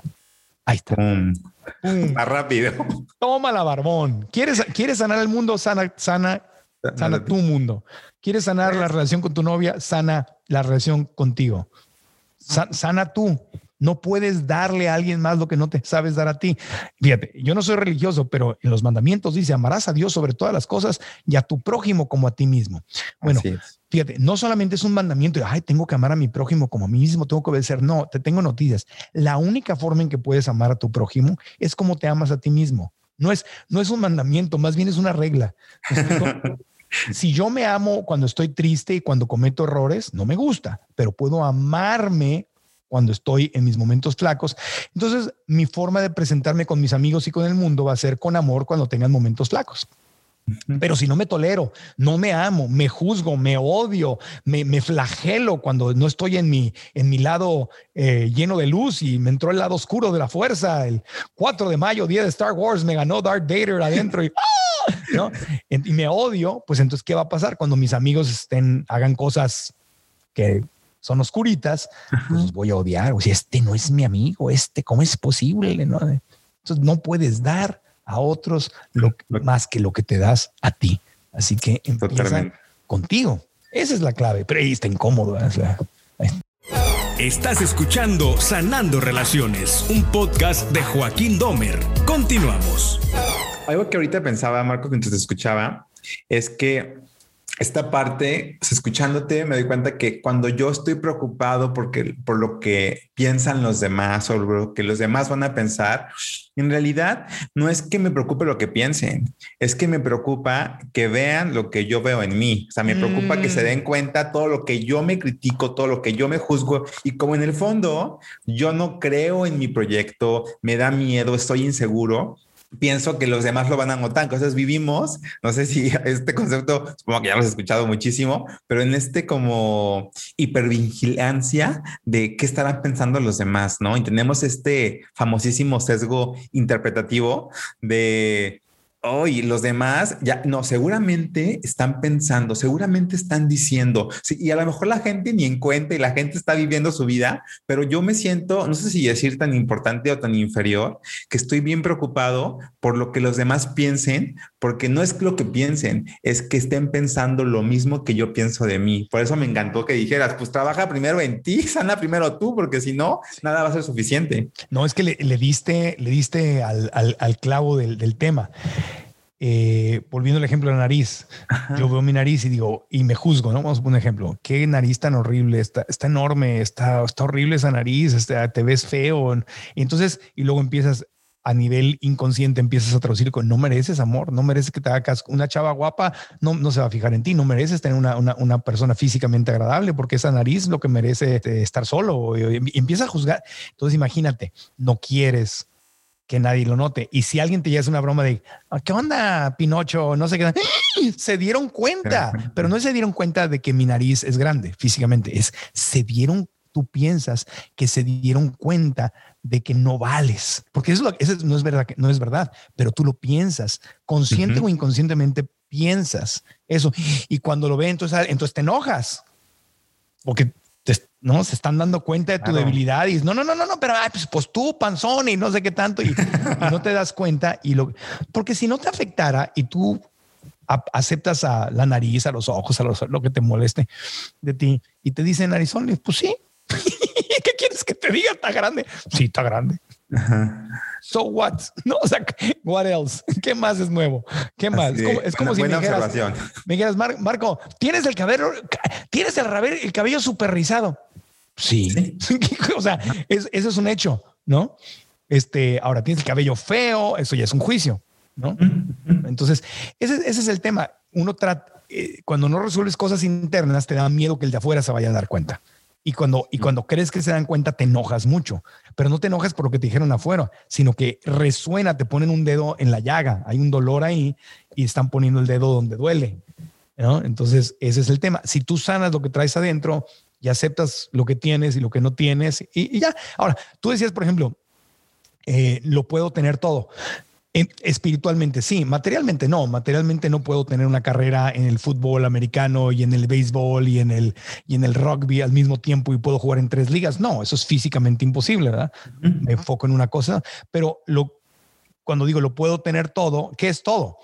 Ahí está. Más rápido. Toma la barbón. ¿Quieres, ¿Quieres sanar el mundo? Sana, sana, sana tu mundo. ¿Quieres sanar la relación con tu novia? Sana la relación contigo. sana tú. No puedes darle a alguien más lo que no te sabes dar a ti. Fíjate, yo no soy religioso, pero en los mandamientos dice, amarás a Dios sobre todas las cosas y a tu prójimo como a ti mismo. Bueno, fíjate, no solamente es un mandamiento, de, ay, tengo que amar a mi prójimo como a mí mismo, tengo que obedecer. No, te tengo noticias. La única forma en que puedes amar a tu prójimo es como te amas a ti mismo. No es, no es un mandamiento, más bien es una regla. Si yo me amo cuando estoy triste y cuando cometo errores, no me gusta, pero puedo amarme cuando estoy en mis momentos flacos. Entonces, mi forma de presentarme con mis amigos y con el mundo va a ser con amor cuando tengan momentos flacos. Pero si no me tolero, no me amo, me juzgo, me odio, me, flagelo cuando no estoy en mi, en mi lado eh, lleno de luz y me entró el lado oscuro de la fuerza. El 4 de mayo, día de Star Wars, me ganó Darth Vader adentro y, ¡ah! y me odio. Pues entonces, ¿qué va a pasar cuando mis amigos estén, hagan cosas que son oscuritas? Pues voy a odiar. O sea, este no es mi amigo, este, ¿cómo es posible? ¿no? Entonces, no puedes dar a otros lo, más que lo que te das a ti. Así que empieza contigo. Esa es la clave, pero ahí está incómodo. Estás escuchando Sanando Relaciones, un podcast de Joaquín Domer. Continuamos. Algo que ahorita pensaba, Marco, mientras te escuchaba, es que esta parte, pues, escuchándote, me doy cuenta que cuando yo estoy preocupado porque, por lo que piensan los demás o lo que los demás van a pensar, en realidad no es que me preocupe lo que piensen, es que me preocupa que vean lo que yo veo en mí. O sea, me preocupa que se den mm. cuenta todo lo que yo me critico, todo lo que yo me juzgo y como en el fondo yo no creo en mi proyecto, me da miedo, estoy inseguro pienso que los demás lo van a notar. Entonces vivimos, no sé si este concepto, supongo que ya lo has escuchado muchísimo, pero en este como hipervigilancia de qué estarán pensando los demás, ¿no? Y tenemos este famosísimo sesgo interpretativo de Oh, los demás ya no, seguramente están pensando, seguramente están diciendo, sí, y a lo mejor la gente ni en cuenta y la gente está viviendo su vida, pero yo me siento, no sé si decir tan importante o tan inferior, que estoy bien preocupado por lo que los demás piensen, porque no es lo que piensen, es que estén pensando lo mismo que yo pienso de mí. Por eso me encantó que dijeras, pues trabaja primero en ti, sana primero tú, porque si no, nada va a ser suficiente. No, es que le, diste, le diste al, clavo del, del tema. Eh, volviendo al ejemplo de la nariz, yo veo mi nariz y digo, y me juzgo, ¿no? Vamos a poner un ejemplo. Qué nariz tan horrible, está, está enorme, está, está horrible esa nariz, este, te ves feo. Y entonces, y luego empiezas a nivel inconsciente, empiezas a traducir con no mereces amor, no mereces que te hagas una chava guapa, no, no se va a fijar en ti, no mereces tener una, una, una persona físicamente agradable porque esa nariz lo que merece este, estar solo. Y empieza a juzgar. Entonces, imagínate, no quieres que nadie lo note. Y si alguien te hace una broma de, ah, ¿qué onda, Pinocho? No sé qué, se dieron cuenta, pero no se dieron cuenta de que mi nariz es grande físicamente, es, se dieron, tú piensas que se dieron cuenta de que no vales, porque eso, eso no es verdad, no es verdad, pero tú lo piensas, consciente o inconscientemente piensas eso. Y cuando lo ven, entonces, entonces te enojas, porque no se están dando cuenta de tu debilidad y no, no, no, no, no, pero pues, pues, tú, panzón y no sé qué tanto y, no te das cuenta y lo porque si no te afectara y tú aceptas a la nariz, a los ojos, a lo que te moleste de ti y te dicen narizón, pues sí. ¿Qué quieres que te diga? Está grande. Sí, está grande. So what? No, o sea, what else? ¿Qué más es nuevo? ¿Qué más? es como, si me dijeras, me dijeras, Marco, tienes el cabello, tienes el, el cabello súper rizado. Sí. o sea, eso es un hecho, ¿no? Este, ahora tienes el cabello feo, eso ya es un juicio, ¿no? Entonces, ese, ese es el tema. Uno trata, eh, cuando no resuelves cosas internas, te da miedo que el de afuera se vaya a dar cuenta. Y cuando, y cuando crees que se dan cuenta, te enojas mucho, pero no te enojas por lo que te dijeron afuera, sino que resuena, te ponen un dedo en la llaga, hay un dolor ahí y están poniendo el dedo donde duele. ¿no? Entonces, ese es el tema. Si tú sanas lo que traes adentro, y aceptas lo que tienes y lo que no tienes y, ya. Ahora, tú decías, por ejemplo, eh, lo puedo tener todo. Espiritualmente sí, materialmente no, materialmente no puedo tener una carrera en el fútbol americano y en el béisbol y en el, y en el rugby al mismo tiempo y puedo jugar en tres ligas. No, eso es físicamente imposible, ¿verdad? Me enfoco en una cosa, pero lo, cuando digo lo puedo tener todo, ¿qué es todo?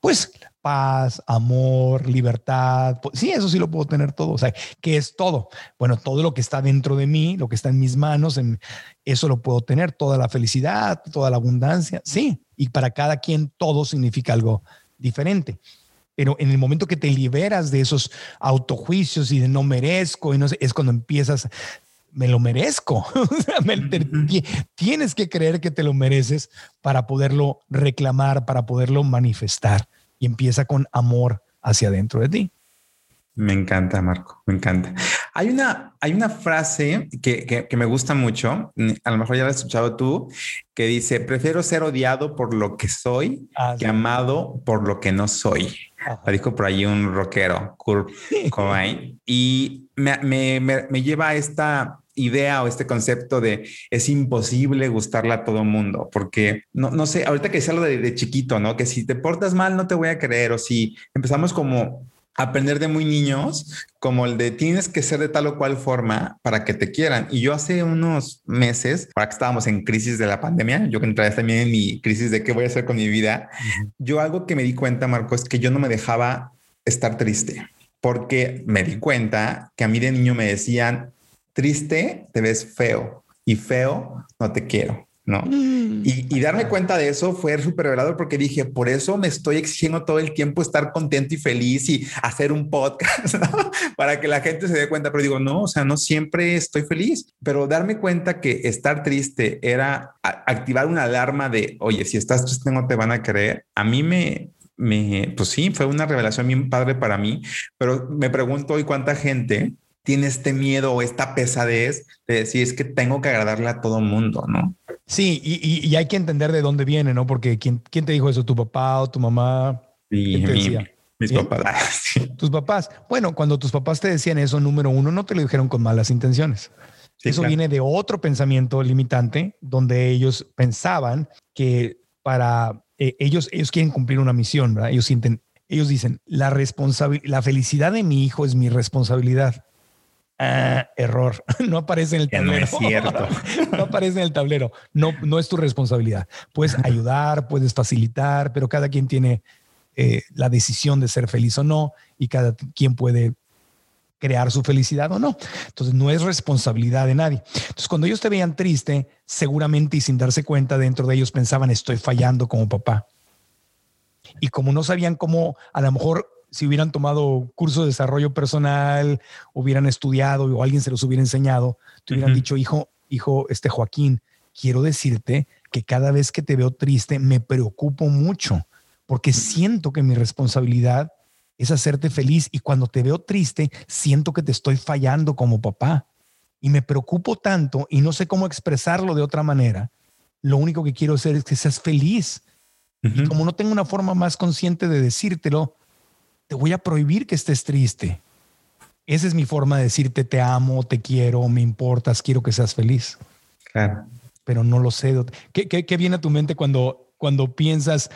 Pues paz, amor, libertad. Sí, eso sí lo puedo tener todo. O sea, ¿qué es todo? Bueno, todo lo que está dentro de mí, lo que está en mis manos, en, eso lo puedo tener. Toda la felicidad, toda la abundancia. Sí. Y para cada quien todo significa algo diferente. Pero en el momento que te liberas de esos autojuicios y de no merezco, y no sé, es cuando empiezas, me lo merezco. tienes que creer que te lo mereces para poderlo reclamar, para poderlo manifestar y empieza con amor hacia adentro de ti. Me encanta, Marco, me encanta. Hay una, hay una frase que, que, me gusta mucho, a lo mejor ya la has escuchado tú, que dice, prefiero ser odiado por lo que soy ah, que amado por lo que no soy. La dijo por ahí un rockero, Kurt Cobain, y me, me, me, lleva a esta idea o este concepto de es imposible gustarle a todo mundo, porque no, no sé, ahorita que es algo de, de, chiquito, ¿no? Que si te portas mal no te voy a creer, o si empezamos como aprender de muy niños, como el de tienes que ser de tal o cual forma para que te quieran. Y yo hace unos meses, para que estábamos en crisis de la pandemia, yo que entré también en mi crisis de qué voy a hacer con mi vida, yo algo que me di cuenta, Marco, es que yo no me dejaba estar triste, porque me di cuenta que a mí de niño me decían, triste, te ves feo y feo, no te quiero. ¿no? Mm. Y, darme cuenta de eso fue súper revelador porque dije, por eso me estoy exigiendo todo el tiempo estar contento y feliz y hacer un podcast para que la gente se dé cuenta. Pero digo, no, o sea, no siempre estoy feliz, pero darme cuenta que estar triste era activar una alarma de, oye, si estás triste no te van a creer. A mí me, me, pues sí, fue una revelación bien padre para mí, pero me pregunto hoy cuánta gente tiene este miedo o esta pesadez de decir es que tengo que agradarle a todo mundo, ¿no? Sí, y, hay que entender de dónde viene, ¿no? Porque ¿quién, quién te dijo eso? ¿Tu papá o tu mamá? Sí, mis papás. Tus papás. Bueno, cuando tus papás te decían eso, número uno, no te lo dijeron con malas intenciones. eso viene de otro pensamiento limitante donde ellos pensaban que para eh, ellos, ellos quieren cumplir una misión, ¿verdad? Ellos sienten, ellos dicen, la responsabilidad, la felicidad de mi hijo es mi responsabilidad. Ah, error. No aparece en el tablero. No es cierto. no aparece en el tablero. No, no es tu responsabilidad. Puedes ayudar, puedes facilitar, pero cada quien tiene eh, la decisión de ser feliz o no y cada quien puede crear su felicidad o no. Entonces no es responsabilidad de nadie. Entonces cuando ellos te veían triste, seguramente y sin darse cuenta dentro de ellos pensaban estoy fallando como papá. Y como no sabían cómo a lo mejor si hubieran tomado curso de desarrollo personal, hubieran estudiado o alguien se los hubiera enseñado, te hubieran dicho, hijo, hijo, este Joaquín, quiero decirte que cada vez que te veo triste me preocupo mucho porque siento que mi responsabilidad es hacerte feliz y cuando te veo triste siento que te estoy fallando como papá y me preocupo tanto y no sé cómo expresarlo de otra manera. Lo único que quiero hacer es que seas feliz. Y como no tengo una forma más consciente de decírtelo, te voy a prohibir que estés triste. Esa es mi forma de decirte te amo, te quiero, me importas, quiero que seas feliz. Claro. Pero no lo sé. ¿Qué, qué, viene a tu mente cuando, cuando piensas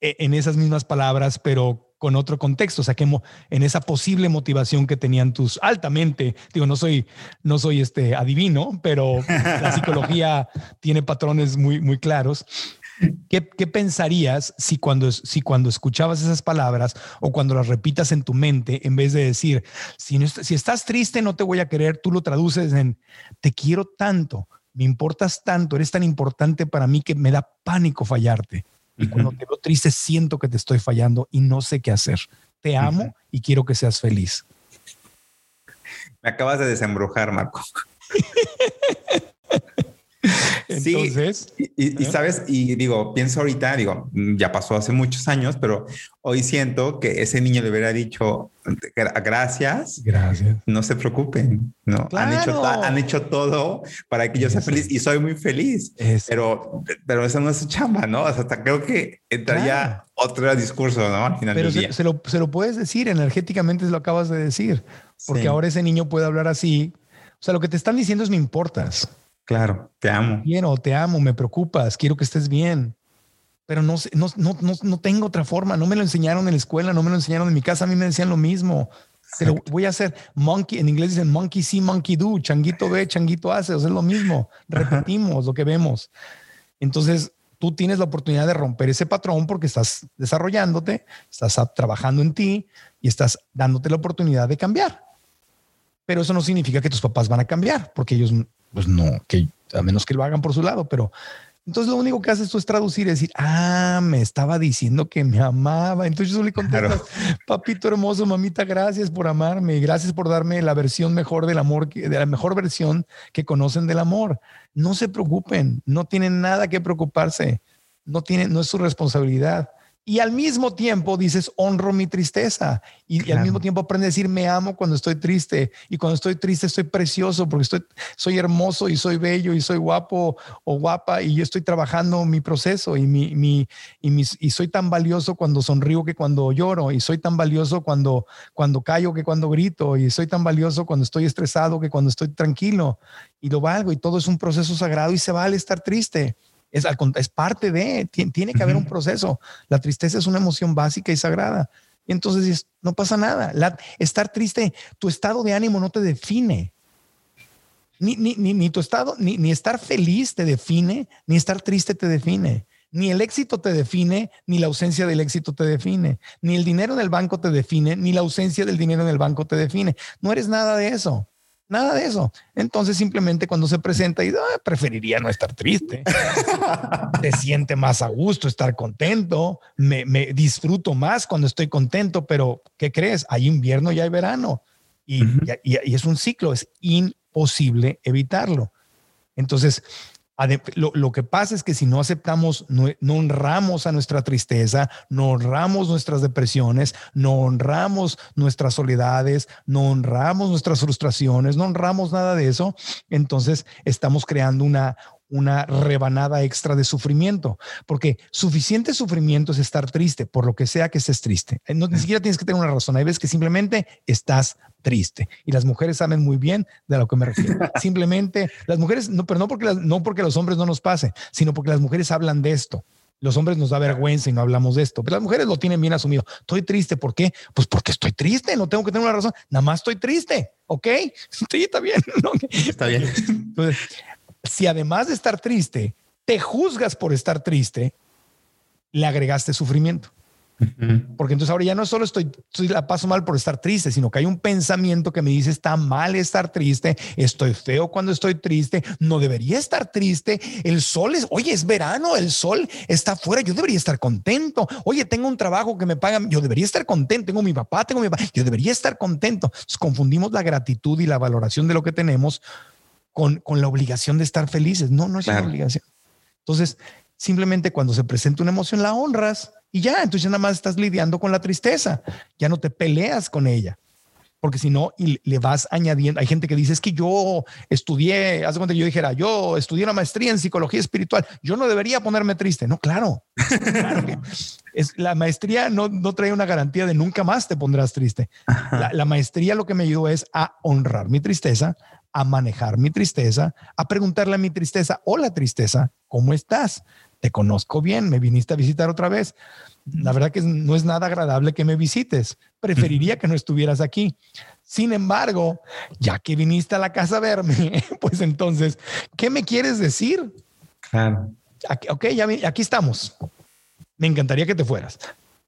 e, en esas mismas palabras, pero con otro contexto? O sea, que en esa posible motivación que tenían tus altamente, digo, no soy, no soy este adivino, pero la psicología tiene patrones muy, muy claros. ¿Qué, pensarías si cuando, si cuando escuchabas esas palabras o cuando las repitas en tu mente, en vez de decir, si, si estás triste, no te voy a querer, tú lo traduces en, te quiero tanto, me importas tanto, eres tan importante para mí que me da pánico fallarte. Y cuando te veo triste, siento que te estoy fallando y no sé qué hacer. Te amo y quiero que seas feliz. Me acabas de desembrujar, Marco. Entonces, sí, y, ¿eh? sabes, y digo, pienso ahorita, digo, ya pasó hace muchos años, pero hoy siento que ese niño le hubiera dicho gracias, gracias, no se preocupen, no han hecho han hecho todo para que yo sea feliz y soy muy feliz, pero pero eso no es su chamba, no, hasta creo que entraría otro discurso, no, al final pero del día. Se, lo, se lo puedes decir energéticamente, lo acabas de decir, porque ahora ese niño puede hablar así. O sea, lo que te están diciendo es me importas. Claro, te amo. Quiero, te amo, me preocupas, quiero que estés bien. Pero no, no, no, no, no tengo otra forma. No me lo enseñaron en la escuela, no me lo enseñaron en mi casa. A mí me decían lo mismo. Pero voy a hacer monkey, en inglés dicen monkey see, monkey do, changuito ve, changuito hace, o sea, es lo mismo, repetimos lo que vemos. Entonces, tú tienes la oportunidad de romper ese patrón porque estás desarrollándote, estás trabajando en ti y estás dándote la oportunidad de cambiar. Pero eso no significa que tus papás van a cambiar, porque ellos pues no, que a menos que lo hagan por su lado, pero entonces lo único que haces tú es traducir y decir, ah, me estaba diciendo que me amaba. Entonces yo le contesto, papito hermoso, mamita, gracias por amarme, gracias por darme la versión mejor del amor, de la mejor versión que conocen del amor. No se preocupen, no tienen nada que preocuparse, no tienen, no es su responsabilidad. Y al mismo tiempo dices, honro mi tristeza. Y, al mismo tiempo aprende a decir, me amo cuando estoy triste. Y cuando estoy triste, estoy precioso porque estoy, soy hermoso y soy bello y soy guapo o guapa. Y yo estoy trabajando mi proceso y, mi, mi, y, mis, y soy tan valioso cuando sonrío que cuando lloro. Y soy tan valioso cuando, cuando callo que cuando grito. Y soy tan valioso cuando estoy estresado que cuando estoy tranquilo. Y lo valgo. Y todo es un proceso sagrado y se vale estar triste es, es parte de, tiene, que haber un proceso. La tristeza es una emoción básica y sagrada. Y entonces no pasa nada. estar triste, tu estado de ánimo no te define. Ni, ni, ni, tu estado, ni, ni estar feliz te define, ni estar triste te define. Ni el éxito te define, ni la ausencia del éxito te define. Ni el dinero en el banco te define, ni la ausencia del dinero en el banco te define. No eres nada de eso. Nada de eso. Entonces simplemente cuando se presenta y ah, preferiría no estar triste. Te siente más a gusto estar contento. Me, disfruto más cuando estoy contento, pero ¿qué crees? Hay invierno y hay verano. y, y es un ciclo, es imposible evitarlo. Entonces, lo, que pasa es que si no aceptamos, no, honramos a nuestra tristeza, no honramos nuestras depresiones, no honramos nuestras soledades, no honramos nuestras frustraciones, no honramos nada de eso, entonces estamos creando una, una rebanada extra de sufrimiento, porque suficiente sufrimiento es estar triste, por lo que sea que estés triste. No, ni siquiera tienes que tener una razón, hay veces que simplemente estás triste. Y las mujeres saben muy bien de lo que me refiero. Simplemente las mujeres, no, pero no porque, no porque los hombres no nos pase, sino porque las mujeres hablan de esto. Los hombres nos da vergüenza y no hablamos de esto, pero las mujeres lo tienen bien asumido. Estoy triste, ¿por qué? Pues porque estoy triste, no tengo que tener una razón, nada más estoy triste, ¿ok? Sí, está bien. Está bien. Entonces, si además de estar triste, te juzgas por estar triste, le agregaste sufrimiento. Porque entonces ahora ya no solo estoy, estoy, la paso mal por estar triste, sino que hay un pensamiento que me dice está mal estar triste, estoy feo cuando estoy triste, no debería estar triste, el sol es, oye, es verano, el sol está afuera, yo debería estar contento, oye, tengo un trabajo que me pagan, yo debería estar contento, tengo mi papá, tengo mi papá, yo debería estar contento. confundimos la gratitud y la valoración de lo que tenemos con, con la obligación de estar felices. No, no es una obligación. Entonces, simplemente cuando se presenta una emoción la honras y ya, entonces ya nada más estás lidiando con la tristeza, ya no te peleas con ella. Porque si no, y le vas añadiendo. Hay gente que dice, es que yo estudié, hace cuenta que yo dijera, yo estudié una maestría en psicología espiritual, yo no debería ponerme triste. No, claro. es, la maestría no, no trae una garantía de nunca más te pondrás triste. La, la maestría lo que me ayudó es a honrar mi tristeza, a manejar mi tristeza, a preguntarle a mi tristeza, hola tristeza, ¿cómo estás? te conozco bien, me viniste a visitar otra vez. La verdad que no es nada agradable que me visites. Preferiría que no estuvieras aquí. Sin embargo, ya que viniste a la casa a verme, pues entonces, ¿qué me quieres decir? Claro. ok, ya aquí estamos. Me encantaría que te fueras,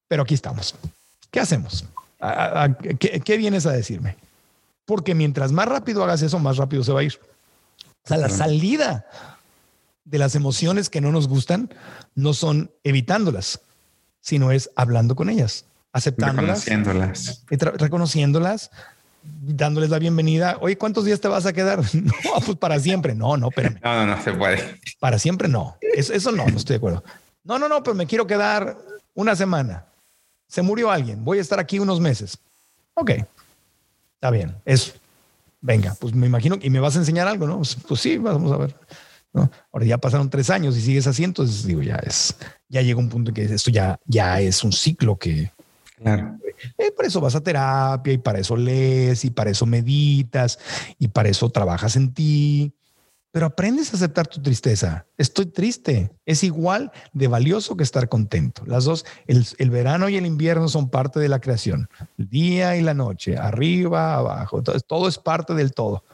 pero aquí estamos. ¿Qué hacemos? ¿Qué, qué vienes a decirme? Porque mientras más rápido hagas eso, más rápido se va a ir. O sea, la salida de las emociones que no nos gustan no son evitándolas, sino es hablando con ellas, aceptándolas, reconociéndolas, reconociéndolas dándoles la bienvenida. Oye, ¿cuántos días te vas a quedar? No, pues para siempre. No, no, espérame. No, no, no se puede. Para siempre no. Eso, eso no, no estoy de acuerdo. No, no, no, pero me quiero quedar una semana. Se murió alguien. Voy a estar aquí unos meses. Ok. Está bien. Es, venga, pues me imagino, y me vas a enseñar algo, ¿no? Pues, pues sí, vamos a ver. Ahora ya pasaron tres años y sigues así, entonces digo, ya es, ya llega un punto en que esto ya, ya es un ciclo que... Claro. Eh, por eso vas a terapia y para eso lees y para eso meditas y para eso trabajas en ti. Pero aprendes a aceptar tu tristeza. Estoy triste. Es igual de valioso que estar contento. Las dos, el, el, verano y el invierno son parte de la creación. El día y la noche, arriba, abajo. Todo, todo es parte del todo.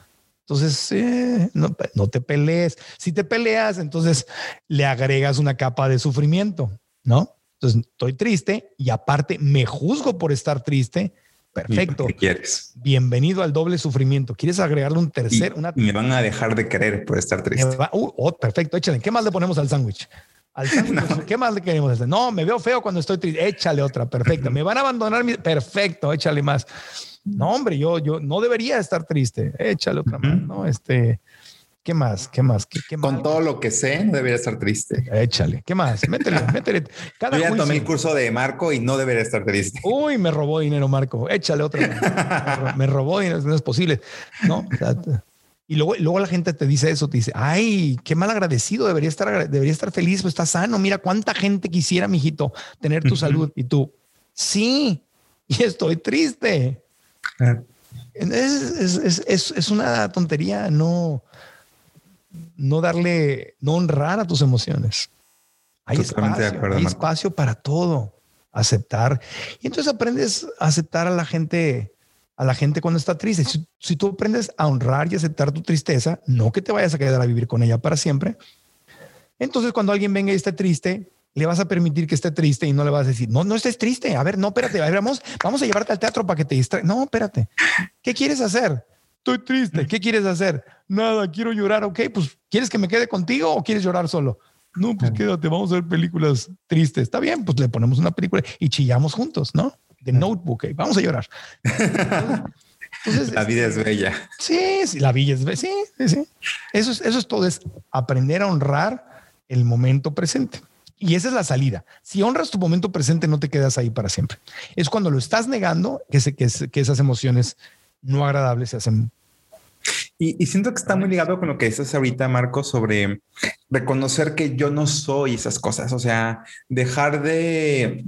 Entonces, eh, no, no, te pelees. Si te peleas, entonces le agregas una capa de sufrimiento, ¿no? Entonces, estoy triste y aparte me juzgo por estar triste. Perfecto. ¿Qué quieres? Bienvenido al doble sufrimiento. ¿Quieres agregarle un tercer? Y, una... me van a dejar de querer por estar triste. Uh, oh, perfecto. Échale. ¿Qué más le ponemos al sándwich? Al sándwich, ¿qué más le queremos hacer? No, me veo feo cuando estoy triste. Échale otra. Perfecto. Me van a abandonar. Mi... Perfecto. Échale más. No, hombre, yo, yo no debería estar triste. Échale otra mano, ¿no? Este, ¿Qué más? ¿Qué más? ¿Qué, qué Con todo lo que sé, no debería estar triste. Échale. ¿Qué más? Métele, métele. Cada Yo ya juicio. tomé el curso de Marco y no debería estar triste. Uy, me robó dinero, Marco. Échale otra. Me ro- Me robó dinero, no es posible. No. o sea, te- y luego, luego la gente te dice eso, te dice, ay, qué mal agradecido, debería estar, debería estar feliz, pues está sano. Mira cuánta gente quisiera, mijito, tener tu salud. Y tú, sí, y estoy triste. Es, es- es- es- es una tontería no, no darle, no honrar a tus emociones. Hay Totalmente de espacio, acuerdo, hay espacio para todo, aceptar. Y entonces aprendes a aceptar a la gente, a la gente cuando está triste. Si, si tú aprendes a honrar y aceptar tu tristeza, no que te vayas a quedar a vivir con ella para siempre. Entonces cuando alguien venga y esté triste, le vas a permitir que esté triste y no le vas a decir, no, no estés triste. A ver, no, espérate, a ver, vamos, vamos a llevarte al teatro para que te distraiga. No, espérate. ¿Qué quieres hacer? Estoy triste. ¿Qué quieres hacer? Nada, quiero llorar. Ok, pues ¿quieres que me quede contigo o quieres llorar solo? No, pues quédate, vamos a ver películas tristes. Está bien, pues le ponemos una película y chillamos juntos, ¿no? De Notebook, ok, vamos a llorar. Entonces, La vida es bella. Sí, sí, la villa es, sí, sí, sí. Eso es, eso es todo, es aprender a honrar el momento presente. Y esa es la salida. Si honras tu momento presente, no te quedas ahí para siempre. Es cuando lo estás negando que, se- que, se- que esas emociones no agradables se hacen. Y, y siento que está muy ligado con lo que dices ahorita, Marco, sobre reconocer que yo no soy esas cosas. O sea, dejar de,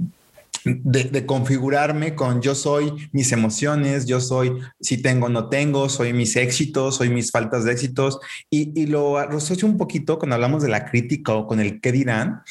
de, de configurarme con yo soy mis emociones, yo soy si tengo o no tengo, soy mis éxitos, soy mis faltas de éxitos. Y, y lo asocio un poquito cuando hablamos de la crítica o con el qué dirán,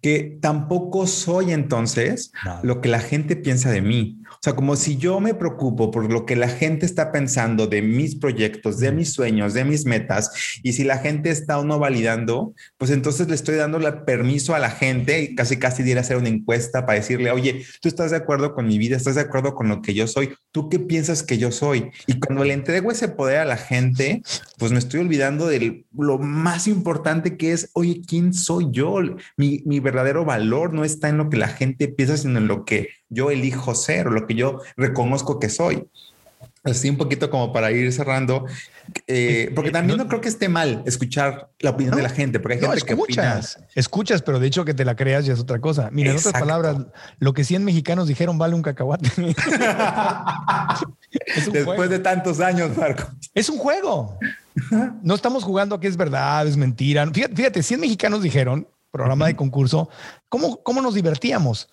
que tampoco soy entonces lo que la gente piensa de mí. O sea, como si yo me preocupo por lo que la gente está pensando de mis proyectos, de mis sueños, de mis metas, y si la gente está o no validando, pues entonces le estoy dando el permiso a la gente y casi casi diera hacer una encuesta para decirle, oye, tú estás de acuerdo con mi vida, estás de acuerdo con lo que yo soy, tú qué piensas que yo soy. Y cuando le entrego ese poder a la gente, pues me estoy olvidando de lo más importante que es, oye, ¿quién soy yo? Mi, mi verdadero valor no está en lo que la gente piensa, sino en lo que yo elijo ser o lo que yo reconozco que soy. Así un poquito como para ir cerrando, eh, porque también no, creo que esté mal escuchar la opinión No, de la gente, porque hay No, gente que opina. escuchas, escuchas, pero de hecho que te la creas ya es otra cosa. Mira, en otras Exacto. palabras, lo que 100 mexicanos dijeron vale un cacahuate. es, un Después juego. de tantos años, Marco. es un juego. No estamos jugando a que es verdad, es mentira. Fíjate, fíjate 100 mexicanos dijeron, programa de concurso, ¿cómo, cómo nos divertíamos?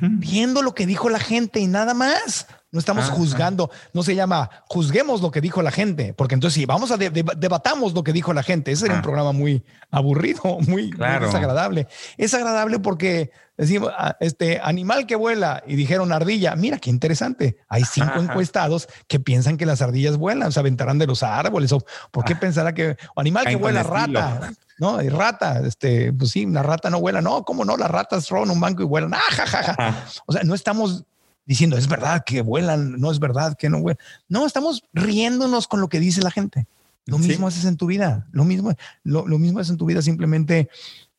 Viendo lo que dijo la gente y nada más. No estamos Ah, juzgando. No se llama juzguemos lo que dijo la gente, porque entonces si vamos a de- de- debatamos lo que dijo la gente, ese sería Ah. un programa muy aburrido, muy, desagradable. Es agradable porque decimos ah, este animal que vuela y dijeron ardilla. Mira qué interesante. Hay cinco encuestados que piensan que las ardillas vuelan, se aventarán de los árboles o por qué Ah. pensará que o animal que Caen vuela rata. No, y rata, este, pues sí, una rata no vuela. No, cómo no, las ratas roban un banco y vuelan. Ah, ja, ja, ja. O sea, no estamos diciendo es verdad que vuelan, no es verdad que no vuelan. No, estamos riéndonos con lo que dice la gente. Lo Sí. mismo haces en tu vida. Lo mismo, lo, lo mismo es en tu vida. Simplemente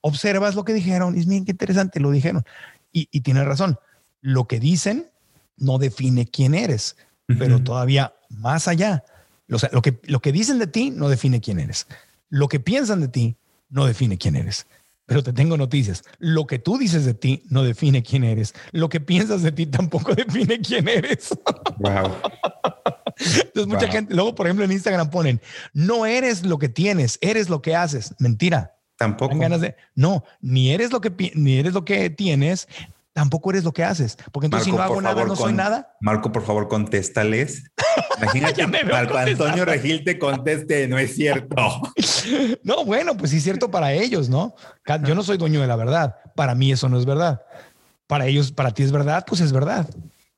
observas lo que dijeron y dices, miren qué interesante lo dijeron. Y, y tiene razón. Lo que dicen no define quién eres, pero todavía más allá. O sea, lo que, lo que dicen de ti no define quién eres. Lo que piensan de ti no define quién eres. Pero te tengo noticias. Lo que tú dices de ti no define quién eres. Lo que piensas de ti tampoco define quién eres. wow. Entonces mucha Wow. gente, luego por ejemplo en Instagram ponen, no eres lo que tienes, eres lo que haces. Mentira. Tampoco. Ganas de, no, ni eres lo que ni eres lo que tienes, tampoco eres lo que haces. Porque entonces si no Marco, hago nada, favor, no soy con- nada. Marco, por favor, contéstales. Imagínate que Marco Antonio. Regil te conteste, no es cierto. No, bueno, pues sí es cierto para ellos, ¿no? Yo no soy dueño de la verdad. Para mí eso no es verdad. Para ellos, para ti es verdad, pues es verdad.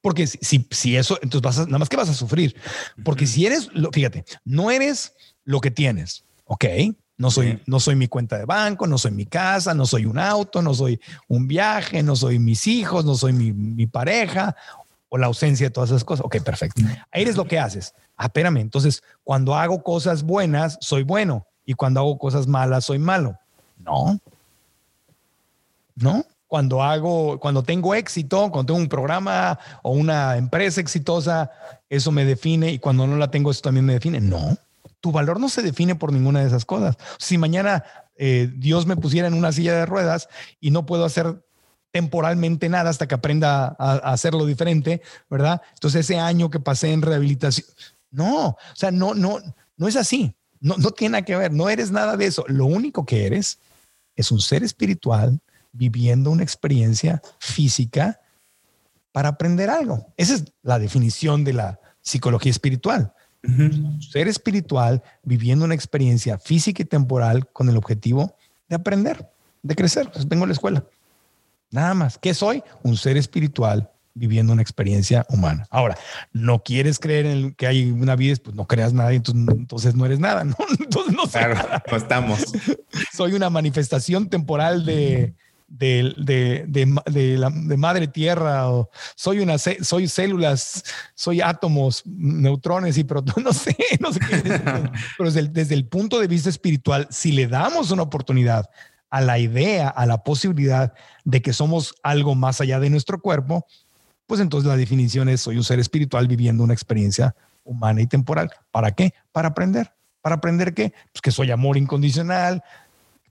Porque si, si, si eso, entonces vas a, nada más que vas a sufrir. Porque si eres, fíjate, no eres lo que tienes, ¿ok? No soy, Sí. no soy mi cuenta de banco, no soy mi casa, no soy un auto, no soy un viaje, no soy mis hijos, no soy mi, mi pareja o la ausencia de todas esas cosas. Ok, perfecto. Eres lo que haces. Ah, espérame. Entonces, cuando hago cosas buenas, soy bueno. Y cuando hago cosas malas, soy malo. No. No. Cuando hago, cuando tengo éxito, cuando tengo un programa o una empresa exitosa, eso me define. Y cuando no la tengo, eso también me define. No. Tu valor no se define por ninguna de esas cosas. Si mañana eh, Dios me pusiera en una silla de ruedas y no puedo hacer temporalmente nada hasta que aprenda a, hacerlo diferente, ¿verdad? Entonces ese año que pasé en rehabilitación, no, o sea, no, no, no es así. No, no tiene nada que ver, no eres nada de eso. Lo único que eres es un ser espiritual viviendo una experiencia física para aprender algo. Esa es la definición de la psicología espiritual. Ser espiritual viviendo una experiencia física y temporal con el objetivo de aprender, de crecer. Pues vengo a la escuela. Nada más. ¿Qué soy? Un ser espiritual viviendo una experiencia humana. Ahora, no quieres creer en que hay una vida, pues no creas nada, entonces, entonces no eres nada, ¿no? Entonces no sé. no estamos. Soy una manifestación temporal de, de, de, de, la, de madre tierra, o soy una, soy células, soy átomos, neutrones y protones, no sé, no sé qué. Pero desde el, desde el punto de vista espiritual, si le damos una oportunidad a la idea, a la posibilidad de que somos algo más allá de nuestro cuerpo, pues entonces la definición es soy un ser espiritual viviendo una experiencia humana y temporal. ¿Para qué? Para aprender. ¿Para aprender qué? Pues que soy amor incondicional,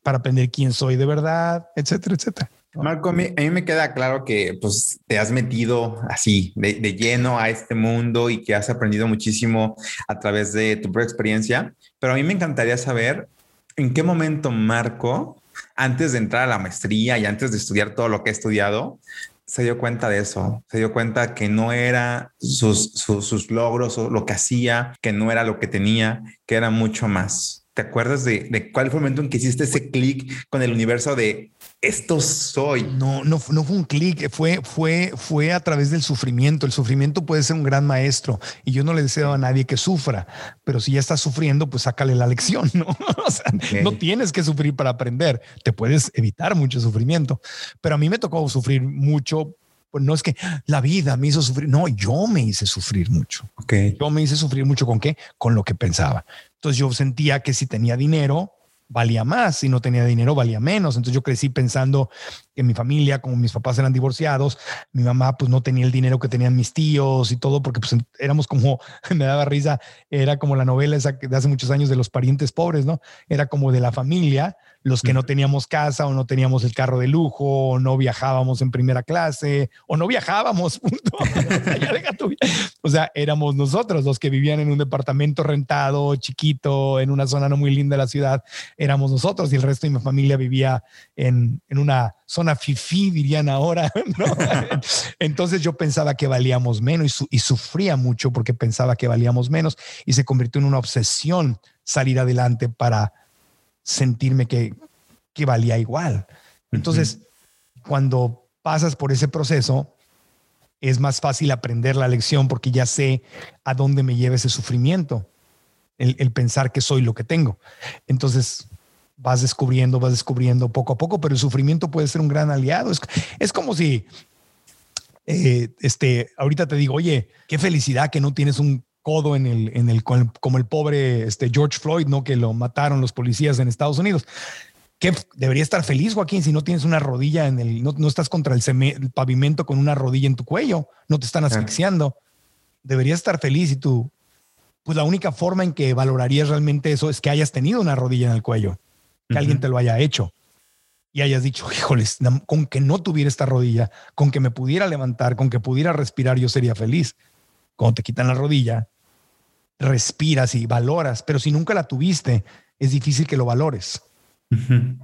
para aprender quién soy de verdad, etcétera, etcétera. Marco, a mí, me queda claro que pues te has metido así de, lleno a este mundo y que has aprendido muchísimo a través de tu propia experiencia, pero a mí me encantaría saber en qué momento Marco, antes de entrar a la maestría y antes de estudiar todo lo que he estudiado, se dio cuenta de eso, se dio cuenta que no era sus, sus, sus logros o lo que hacía, que no era lo que tenía, que era mucho más. ¿Te acuerdas de, cuál fue el momento en que hiciste ese clic con el universo de esto soy? No, no, no fue un clic, fue, fue, fue a través del sufrimiento. El sufrimiento puede ser un gran maestro y yo no le deseo a nadie que sufra, pero si ya estás sufriendo, pues sácale la lección, ¿no? O sea, no tienes que sufrir para aprender, te puedes evitar mucho sufrimiento, pero a mí me tocó sufrir mucho pues no es que la vida me hizo sufrir, no, yo me hice sufrir mucho. Okay. Yo me hice sufrir mucho con qué? Con lo que pensaba. Entonces yo sentía que si tenía dinero, valía más, si no tenía dinero valía menos. Entonces yo crecí pensando que mi familia, como mis papás eran divorciados, mi mamá pues no tenía el dinero que tenían mis tíos y todo, porque pues éramos como, me daba risa, era como la novela esa de hace muchos años de los parientes pobres, ¿no? Era como de la familia, los que no teníamos casa o no teníamos el carro de lujo o no viajábamos en primera clase o no viajábamos, punto. o sea, éramos nosotros los que vivían en un departamento rentado, chiquito, en una zona no muy linda de la ciudad, éramos nosotros y el resto de mi familia vivía en, en una zona fifí, dirían ahora. Entonces yo pensaba que valíamos menos y, y sufría mucho porque pensaba que valíamos menos y se convirtió en una obsesión salir adelante para sentirme que, que valía igual. Entonces, cuando pasas por ese proceso, es más fácil aprender la lección porque ya sé a dónde me lleva ese sufrimiento, el, pensar que soy lo que tengo. Entonces, vas descubriendo, vas descubriendo poco a poco, pero el sufrimiento puede ser un gran aliado. Es, es como si, eh, este, ahorita te digo, oye, qué felicidad que no tienes un codo en el, en el, como el pobre este George Floyd, ¿no? Que lo mataron los policías en Estados Unidos. Que debería estar feliz, Joaquín, si no tienes una rodilla en el, no, no estás contra el, pavimento con una rodilla en tu cuello, no te están asfixiando. Deberías estar feliz y tú, pues la única forma en que valorarías realmente eso es que hayas tenido una rodilla en el cuello, que alguien te lo haya hecho y hayas dicho, híjoles, con que no tuviera esta rodilla, con que me pudiera levantar, con que pudiera respirar, yo sería feliz cuando te quitan la rodilla, respiras y valoras, pero si nunca la tuviste, es difícil que lo valores.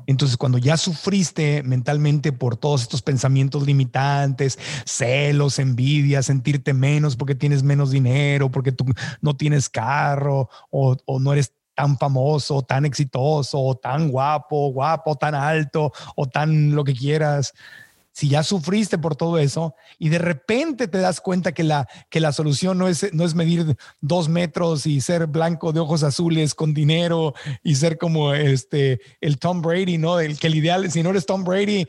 Entonces, cuando ya sufriste mentalmente por todos estos pensamientos limitantes, celos, envidia, sentirte menos porque tienes menos dinero, porque tú no tienes carro o, o no eres tan famoso, tan exitoso, o tan guapo, guapo, tan alto, o tan lo que quieras, si ya sufriste por todo eso y de repente te das cuenta que la, que la solución no es, no es medir dos metros y ser blanco de ojos azules con dinero y ser como este, el Tom Brady, ¿no? El que el ideal, si no eres Tom Brady,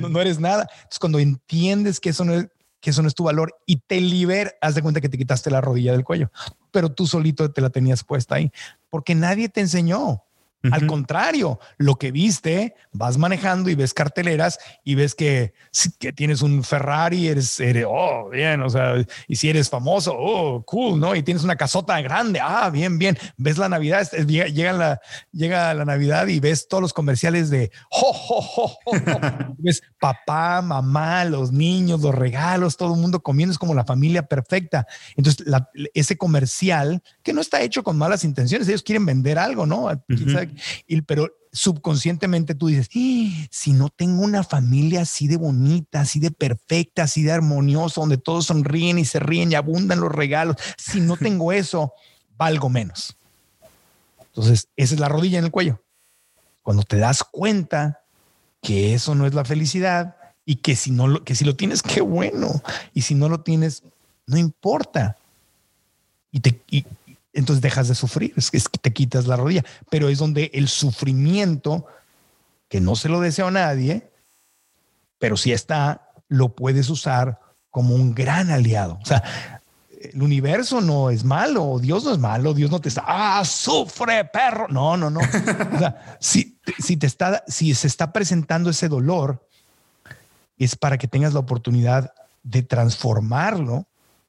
no, eres nada. Entonces, cuando entiendes que eso no es, que eso no es tu valor y te liberas, haz de cuenta que te quitaste la rodilla del cuello, pero tú solito te la tenías puesta ahí, porque nadie te enseñó. Al contrario, lo que viste, vas manejando y ves carteleras y ves que, que tienes un Ferrari, eres, eres, oh, bien, o sea, y si eres famoso, oh, cool, ¿no? Y tienes una casota grande, ah, bien, bien. Ves la Navidad, llega, la, llega la Navidad y ves todos los comerciales de, oh, ves papá, mamá, los niños, los regalos, todo el mundo comiendo, es como la familia perfecta. Entonces, ese comercial, que no está hecho con malas intenciones, ellos quieren vender algo, ¿no? Y, pero subconscientemente tú dices, ¡Ah! si no tengo una familia así de bonita, así de perfecta, así de armoniosa, donde todos sonríen y se ríen y abundan los regalos, si no tengo eso, valgo menos. Entonces, esa es la rodilla en el cuello. Cuando te das cuenta que eso no es la felicidad y que si no lo, que si lo tienes, qué bueno. Y si no lo tienes, no importa. Y te, entonces dejas de sufrir, es que te quitas la rodilla, pero es donde el sufrimiento, que no se lo deseo a nadie, pero si está, lo puedes usar como un gran aliado. O sea, el universo no es malo, Dios no es malo, Dios no te está, ah, sufre, perro. No, no, no. O sea, si, si te está, si se está presentando ese dolor, es para que tengas la oportunidad de transformarlo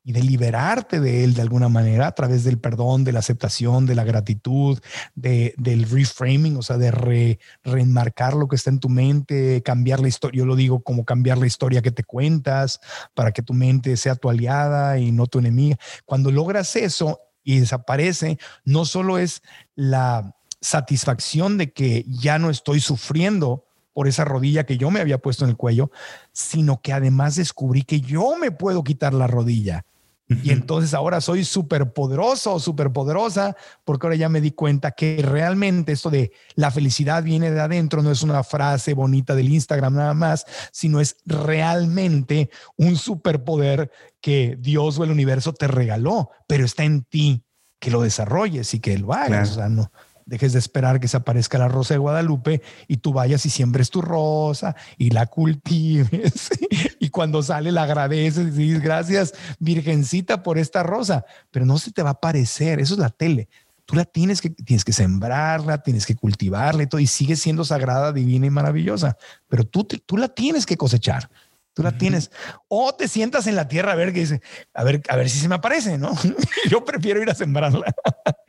y de liberarte de él de alguna manera a través del perdón, de la aceptación, de la gratitud, de, del reframing, o sea, de re, reenmarcar lo que está en tu mente, cambiar la historia. Yo lo digo como cambiar la historia que te cuentas para que tu mente sea tu aliada y no tu enemiga. Cuando logras eso y desaparece, no solo es la satisfacción de que ya no estoy sufriendo por esa rodilla que yo me había puesto en el cuello, sino que además descubrí que yo me puedo quitar la rodilla y entonces ahora soy súper poderoso súper poderosa porque ahora ya me di cuenta que realmente esto de la felicidad viene de adentro, no es una frase bonita del Instagram nada más, sino es realmente un superpoder que Dios o el universo te regaló, pero está en ti que lo desarrolles y que lo hagas. O sea, no, dejes de esperar que se aparezca la rosa de Guadalupe y tú vayas y siembres tu rosa y la cultives y cuando sale la agradeces y dices gracias virgencita por esta rosa, pero no se te va a aparecer, eso es la tele. Tú la tienes que, tienes que sembrarla, tienes que cultivarla y todo, y sigue siendo sagrada, divina y maravillosa, pero tú, tú la tienes que cosechar. Tú la tienes. O te sientas en la tierra a ver qué dice, a ver, a ver si se me aparece, ¿no? Yo prefiero ir a sembrarla.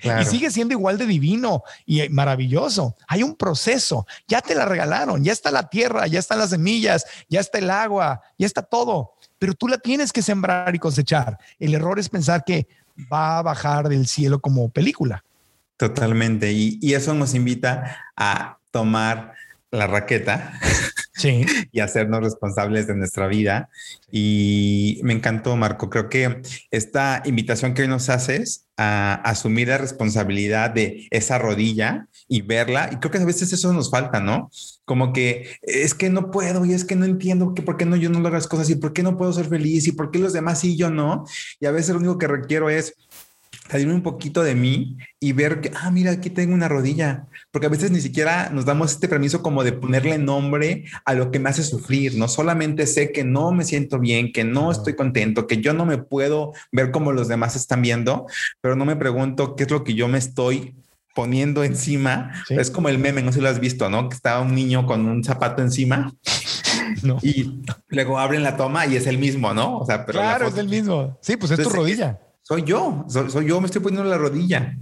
Y sigue siendo igual de divino y maravilloso. Hay un proceso. Ya te la regalaron, ya está la tierra, ya están las semillas, ya está el agua, ya está todo. Pero tú la tienes que sembrar y cosechar. El error es pensar que va a bajar del cielo como película. Totalmente. Y, y eso nos invita a tomar la raqueta sí. y hacernos responsables de nuestra vida. Y me encantó, Marco. Creo que esta invitación que hoy nos haces a asumir la responsabilidad de esa rodilla y verla, y creo que a veces eso nos falta, ¿no? Como que es que no puedo y es que no entiendo que por qué no yo no logro las cosas y por qué no puedo ser feliz y por qué los demás sí y yo no. Y a veces lo único que requiero es salirme un poquito de mí y ver que, ah, mira, aquí tengo una rodilla, porque a veces ni siquiera nos damos este permiso como de ponerle nombre a lo que me hace sufrir, no solamente sé que no me siento bien, que no estoy contento, que yo no me puedo ver como los demás están viendo, pero no me pregunto qué es lo que yo me estoy poniendo encima. Es como el meme, no sé si lo has visto, ¿no? Que estaba un niño con un zapato encima. Y luego abren la toma y es el mismo, ¿no? O sea, pero claro, es el mismo. Sí, pues es tu rodilla soy yo, soy, yo, me estoy poniendo la rodilla.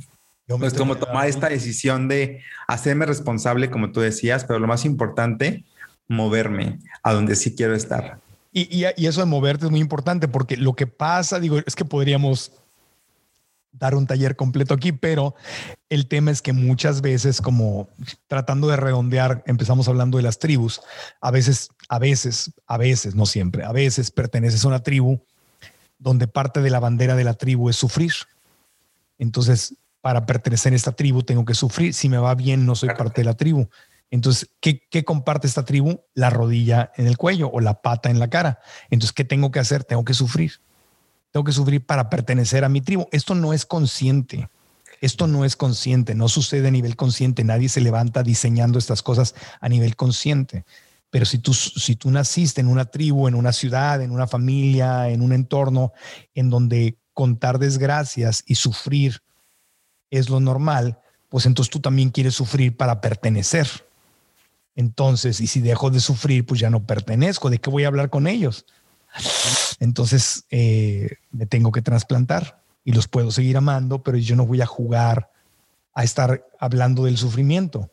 Yo es como tomar esta decisión de hacerme responsable, como tú decías, pero lo más importante, moverme a donde sí quiero estar. Y, y, eso de moverte es muy importante porque lo que pasa, digo, es que podríamos dar un taller completo aquí, pero el tema es que muchas veces, como tratando de redondear, empezamos hablando de las tribus, a veces, a veces, a veces, no siempre, a veces perteneces a una tribu donde parte de la bandera de la tribu es sufrir. Entonces, para pertenecer a esta tribu tengo que sufrir. Si me va bien, no soy parte de la tribu. Entonces, ¿qué, comparte esta tribu? La rodilla en el cuello o la pata en la cara. Entonces, ¿qué tengo que hacer? Tengo que sufrir. Tengo que sufrir para pertenecer a mi tribu. Esto no es consciente. Esto no es consciente, no sucede a nivel consciente. Nadie se levanta diseñando estas cosas a nivel consciente. Pero si tú, si tú naciste en una tribu, en una ciudad, en una familia, en un entorno en donde contar desgracias y sufrir es lo normal, pues entonces tú también quieres sufrir para pertenecer. Entonces, y si dejo de sufrir, pues ya no pertenezco. ¿De qué voy a hablar con ellos? Entonces, eh, me tengo que trasplantar y los puedo seguir amando, pero yo no voy a jugar a estar hablando del sufrimiento.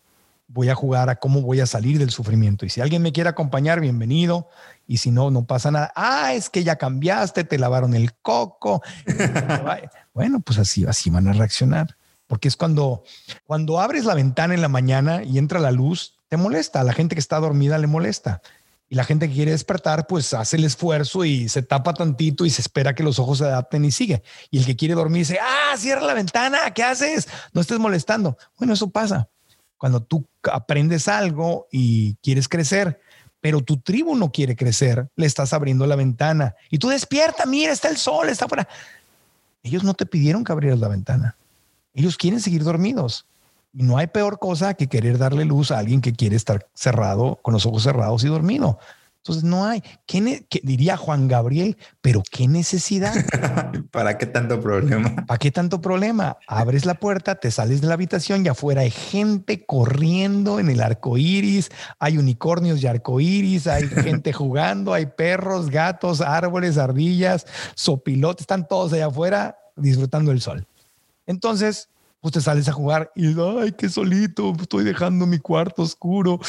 Voy a jugar a cómo voy a salir del sufrimiento. Y si alguien me quiere acompañar, bienvenido. Y si no, no pasa nada. Ah, es que ya cambiaste, te lavaron el coco. bueno, pues así, así van a reaccionar. Porque es cuando, cuando abres la ventana en la mañana y entra la luz, te molesta. A la gente que está dormida le molesta. Y la gente que quiere despertar, pues hace el esfuerzo y se tapa tantito y se espera que los ojos se adapten y sigue. Y el que quiere dormir dice, ah, cierra la ventana, ¿qué haces? No estés molestando. Bueno, eso pasa. Cuando tú aprendes algo y quieres crecer, pero tu tribu no quiere crecer, le estás abriendo la ventana y tú despierta, mira, está el sol, está afuera. Ellos no te pidieron que abrieras la ventana. Ellos quieren seguir dormidos. Y no hay peor cosa que querer darle luz a alguien que quiere estar cerrado, con los ojos cerrados y dormido. Entonces no hay. ¿Qué, diría Juan Gabriel? Pero qué necesidad. ¿Para qué tanto problema? ¿Para qué tanto problema? Abres la puerta, te sales de la habitación y afuera hay gente corriendo en el arco iris, hay unicornios y arco iris, hay gente jugando, hay perros, gatos, árboles, ardillas, sopilotes, están todos allá afuera disfrutando el sol. Entonces, pues te sales a jugar y, ay, qué solito, estoy dejando mi cuarto oscuro.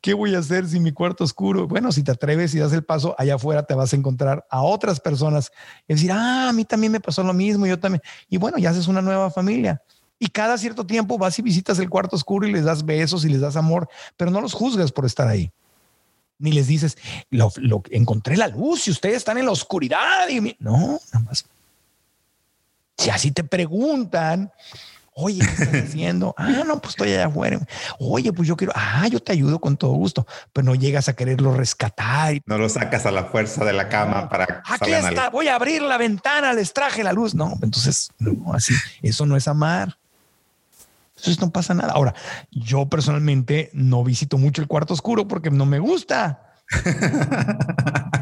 ¿Qué voy a hacer si mi cuarto oscuro? Bueno, si te atreves y das el paso, allá afuera te vas a encontrar a otras personas y decir, ah, a mí también me pasó lo mismo, yo también. Y bueno, ya haces una nueva familia. Y cada cierto tiempo vas y visitas el cuarto oscuro y les das besos y les das amor, pero no los juzgas por estar ahí. Ni les dices, lo, encontré la luz y ustedes están en la oscuridad. No, nada más. Si así te preguntan, Oye, ¿qué estás haciendo? Ah, no, pues estoy allá afuera. Oye, pues yo quiero, ah, yo te ayudo con todo gusto, pero no llegas a quererlo rescatar. No lo sacas a la fuerza de la cama para. Aquí está, voy a abrir la ventana, les traje la luz. No, entonces, no, así, eso no es amar. Entonces no pasa nada. Ahora, yo personalmente no visito mucho el cuarto oscuro porque no me gusta.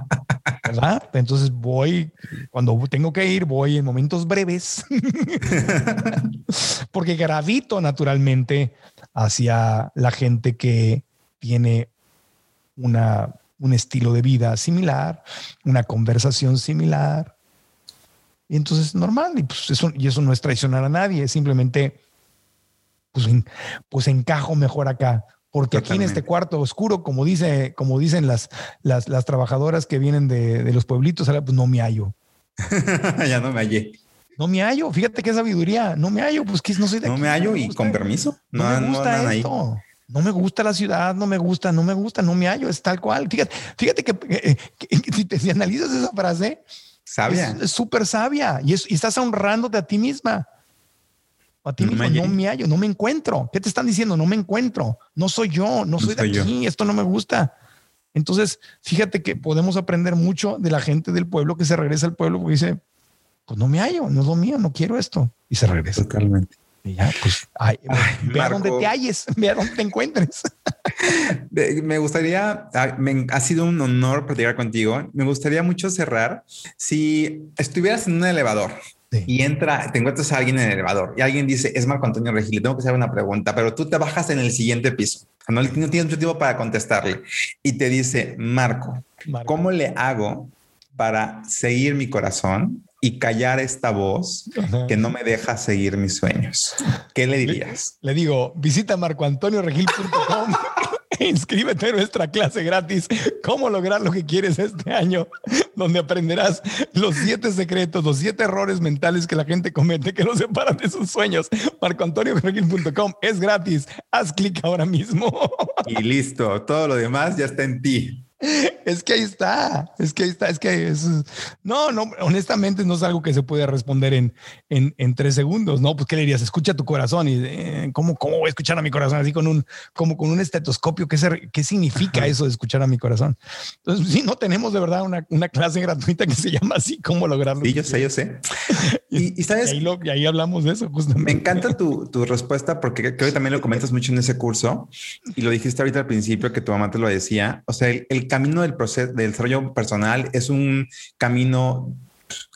Entonces voy, cuando tengo que ir, voy en momentos breves, porque gravito naturalmente hacia la gente que tiene una, un estilo de vida similar, una conversación similar. Y entonces es normal, y, pues eso, y eso no es traicionar a nadie, es simplemente, pues, pues encajo mejor acá porque aquí en este cuarto oscuro, como, dice, como dicen las, las, trabajadoras que vienen de, los pueblitos, pues no me hallo. ya no me hallé. No me hallo. Fíjate qué sabiduría. No me hallo, pues que no soy de No me hallo y con permiso. No, me gusta esto. No me gusta la ciudad, no me gusta, no me gusta, no me hallo. Es tal cual. Fíjate, fíjate que, eh, si, te, analizas esa frase, sabia. Es súper sabia y, y estás honrándote a ti misma a ti no mismo, me no me hallo, no me encuentro. ¿Qué te están diciendo? No me encuentro. No soy yo, no, soy, de aquí, esto no me gusta. Entonces, fíjate que podemos aprender mucho de la gente del pueblo que se regresa al pueblo porque dice, pues no me hallo, no es lo mío, no quiero esto. Y se regresa. Totalmente. Y ya, pues, ve a dónde te halles, ve a dónde te encuentres. me gustaría, ha sido un honor platicar contigo. Me gustaría mucho cerrar. Si estuvieras en un elevador y entra, te encuentras a alguien en el elevador y alguien dice, es Marco Antonio Regil, le tengo que hacer una pregunta, pero tú te bajas en el siguiente piso. No, no tienes mucho tiempo para contestarle. Y te dice, Marco, ¿cómo le hago para seguir mi corazón y callar esta voz que no me deja seguir mis sueños? ¿Qué le dirías? Le, digo, visita marcoantonioregil.com Inscríbete en nuestra clase gratis, cómo lograr lo que quieres este año, donde aprenderás los siete secretos, los siete errores mentales que la gente comete que los separan de sus sueños. MarcoAntonioGregil.com es gratis. Haz clic ahora mismo. Y listo, todo lo demás ya está en ti. Es que ahí está, es que ahí está, es que es, no, no, honestamente no es algo que se puede responder en, en, tres segundos, ¿no? Pues ¿qué le dirías? Escucha tu corazón y eh, ¿cómo, ¿cómo voy a escuchar a mi corazón? Así con un, como con un estetoscopio, ¿qué, qué significa eso de escuchar a mi corazón? Entonces, sí, no tenemos de verdad una, una clase gratuita que se llama así, ¿cómo lograrlo? Sí, yo sé, yo sé. Y, sabes, y ahí, ahí, hablamos de eso justamente. Me encanta tu, tu respuesta porque creo que también lo comentas mucho en ese curso y lo dijiste ahorita al principio que tu mamá te lo decía. O sea, el, el camino del proceso del desarrollo personal es un camino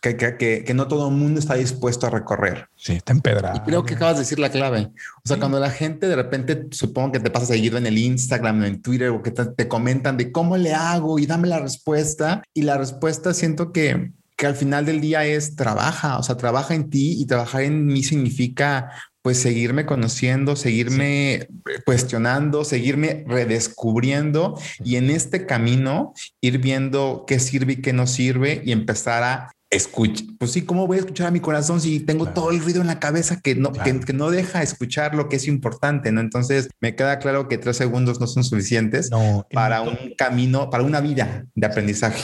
que, que, que, no todo el mundo está dispuesto a recorrer. Sí, está empedrado. Y creo que acabas de decir la clave. O sea, cuando la gente de repente, supongo que te pasa seguido en el Instagram, en Twitter, o que te, te, comentan de cómo le hago y dame la respuesta. Y la respuesta siento que, que al final del día es trabaja, o sea, trabaja en ti y trabajar en mí significa pues seguirme conociendo, seguirme cuestionando, seguirme redescubriendo y en este camino ir viendo qué sirve y qué no sirve y empezar a escuchar. Pues sí, ¿cómo voy a escuchar a mi corazón si tengo todo el ruido en la cabeza que no, que, que, no deja escuchar lo que es importante? ¿no? Entonces me queda claro que tres segundos no son suficientes para un camino, para una vida de aprendizaje.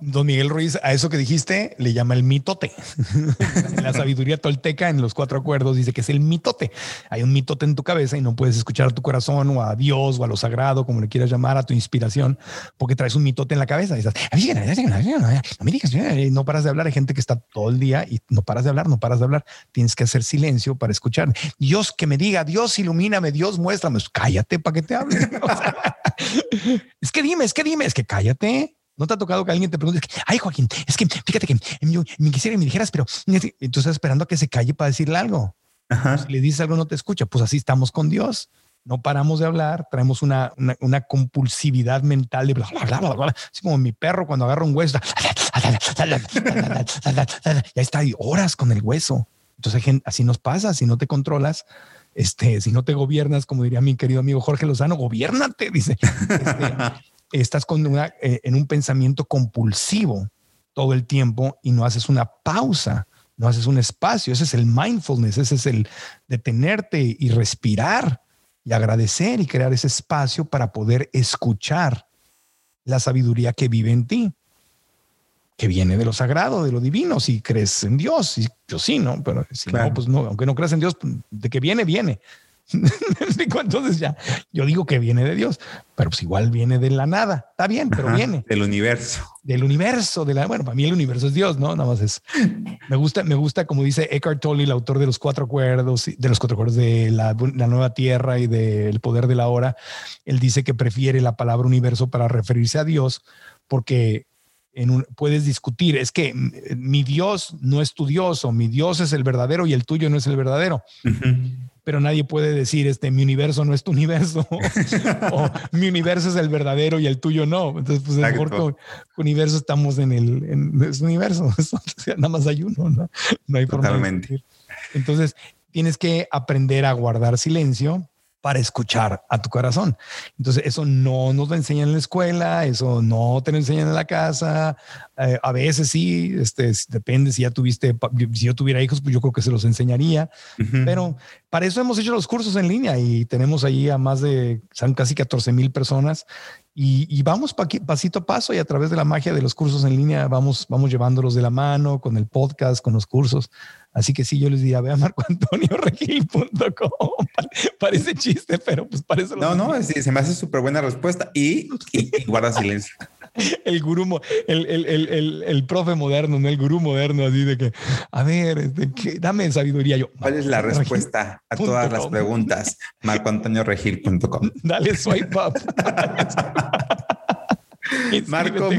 Don Miguel Ruiz, a eso que dijiste le llama el mitote. la sabiduría tolteca, en los cuatro acuerdos, dice que es el mitote. Hay un mitote en tu cabeza y no puedes escuchar a tu corazón o a Dios o a lo sagrado, como le quieras llamar, a tu inspiración, porque traes un mitote en la cabeza. Y estás, no paras de hablar. Hay gente que está todo el día y no paras de hablar, no paras de hablar. Tienes que hacer silencio para escuchar. Dios que me diga, Dios ilumíname, Dios muéstrame. Pues cállate para que te hable. es que dime, es que dime, es que cállate. ¿No te ha tocado que alguien te pregunte, ay Joaquín, es que fíjate que me quisiera que me dijeras, pero tú estás esperando a que se calle para decirle algo? Si le dices algo no te escucha, pues así estamos con Dios. No paramos de hablar, traemos una, una, compulsividad mental de bla, bla, bla, bla, así como mi perro cuando agarra un hueso, ya está ahí horas con el hueso. Entonces así nos pasa, si no te controlas, este, si no te gobiernas, como diría mi querido amigo Jorge Lozano, gobiernate, dice. Este, estás con una, eh, en un pensamiento compulsivo todo el tiempo y no haces una pausa, no haces un espacio. Ese es el mindfulness, ese es el detenerte y respirar y agradecer y crear ese espacio para poder escuchar la sabiduría que vive en ti, que viene de lo sagrado, de lo divino, si crees en Dios. Y yo sí, ¿no? Pero si no, pues no, aunque no creas en Dios, de que viene, viene. Entonces ya, yo digo que viene de Dios, pero pues igual viene de la nada. Está bien, pero viene. Del universo. Del universo, de la, bueno, para mí el universo es Dios, ¿no? Nada más es. Me gusta, me gusta, como dice Eckhart Tolle, el autor de los cuatro acuerdos, de los cuatro acuerdos de la, la nueva tierra y del poder de la hora. Él dice que prefiere la palabra universo para referirse a Dios porque en un, puedes discutir, es que mi Dios no es tu Dios o mi Dios es el verdadero y el tuyo no es el verdadero pero nadie puede decir, este, mi universo no es tu universo, o mi universo es el verdadero y el tuyo no. Entonces, pues mejor que universo estamos en el en, universo, nada más hay uno, ¿no? No hay forma Totalmente. Entonces, tienes que aprender a guardar silencio para escuchar a tu corazón. Entonces, eso no nos lo enseñan en la escuela, eso no te lo enseñan en la casa. Eh, a veces sí, este, depende si ya tuviste, si yo tuviera hijos, pues yo creo que se los enseñaría. Pero para eso hemos hecho los cursos en línea y tenemos ahí a más de, son casi 14 mil personas y, vamos pasito a paso y a través de la magia de los cursos en línea vamos, vamos llevándolos de la mano con el podcast, con los cursos. Así que sí, yo les diría, ve a marcoantonioregil.com. Parece chiste, pero pues parece... No, no, sí, se me hace súper buena respuesta y, guarda silencio. El gurú, el, el, el, el, profe moderno, ¿no? El gurú moderno, así de que, a ver, este, dame sabiduría. Yo, ¿Cuál es la respuesta a todas las preguntas? marcoantonioregil.com. Dale swipe up. Marco,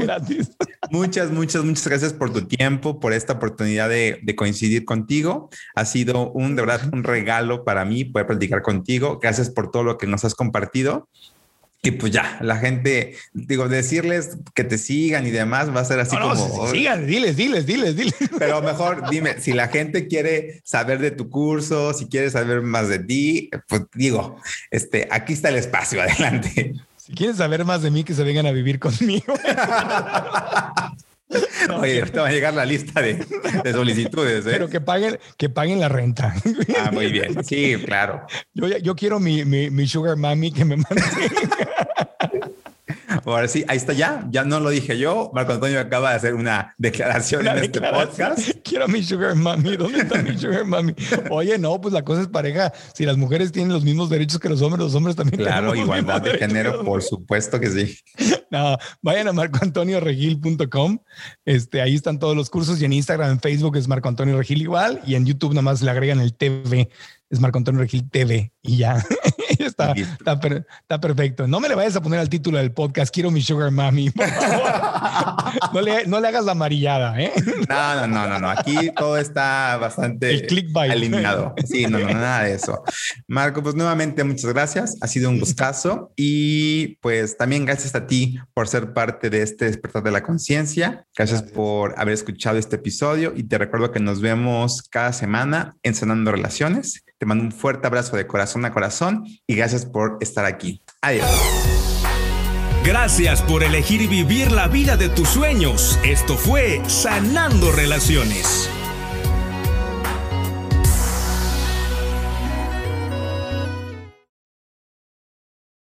muchas, muchas, muchas gracias por tu tiempo, por esta oportunidad de, coincidir contigo. Ha sido un, de verdad, un regalo para mí poder platicar contigo. Gracias por todo lo que nos has compartido. Y pues ya, la gente, digo, decirles que te sigan y demás va a ser así como. sigan, diles, diles, diles, diles. Pero mejor dime, si la gente quiere saber de tu curso, si quiere saber más de ti, pues digo, este, aquí está el espacio, adelante. Si quieren saber más de mí, que se vengan a vivir conmigo. Oye, ahorita va a llegar la lista de, solicitudes. ¿eh? Pero que paguen, que paguen la renta. Ah, muy bien. Sí, claro. Yo, yo quiero mi, mi, mi sugar mami que me mande. Ahora sí, ahí está ya. Ya no lo dije yo. Marco Antonio acaba de hacer una declaración en este podcast. Quiero mi sugar mami. ¿Dónde está mi sugar mami? Oye, no, pues la cosa es pareja. Si las mujeres tienen los mismos derechos que los hombres, los hombres también. Claro, igualdad de género, por supuesto que sí. No, vayan a marcoantonioregil.com. Este, ahí están todos los cursos y en Instagram, en Facebook es Marco Antonio Regil igual y en YouTube nada más le agregan el TV es Marco Antonio Regil TV y ya. está, está, perfecto. No me le vayas a poner al título del podcast, quiero mi sugar mami. no, le, no le hagas la amarillada, ¿eh? No, no, no, no, Aquí todo está bastante alineado. Sí, no, no, nada de eso. Marco, pues nuevamente muchas gracias. Ha sido un gustazo y pues también gracias a ti por ser parte de este despertar de la conciencia. Gracias, por haber escuchado este episodio y te recuerdo que nos vemos cada semana en Sanando Relaciones. Te mando un fuerte abrazo de corazón a corazón y gracias por estar aquí. Adiós. Gracias por elegir vivir la vida de tus sueños. Esto fue Sanando Relaciones.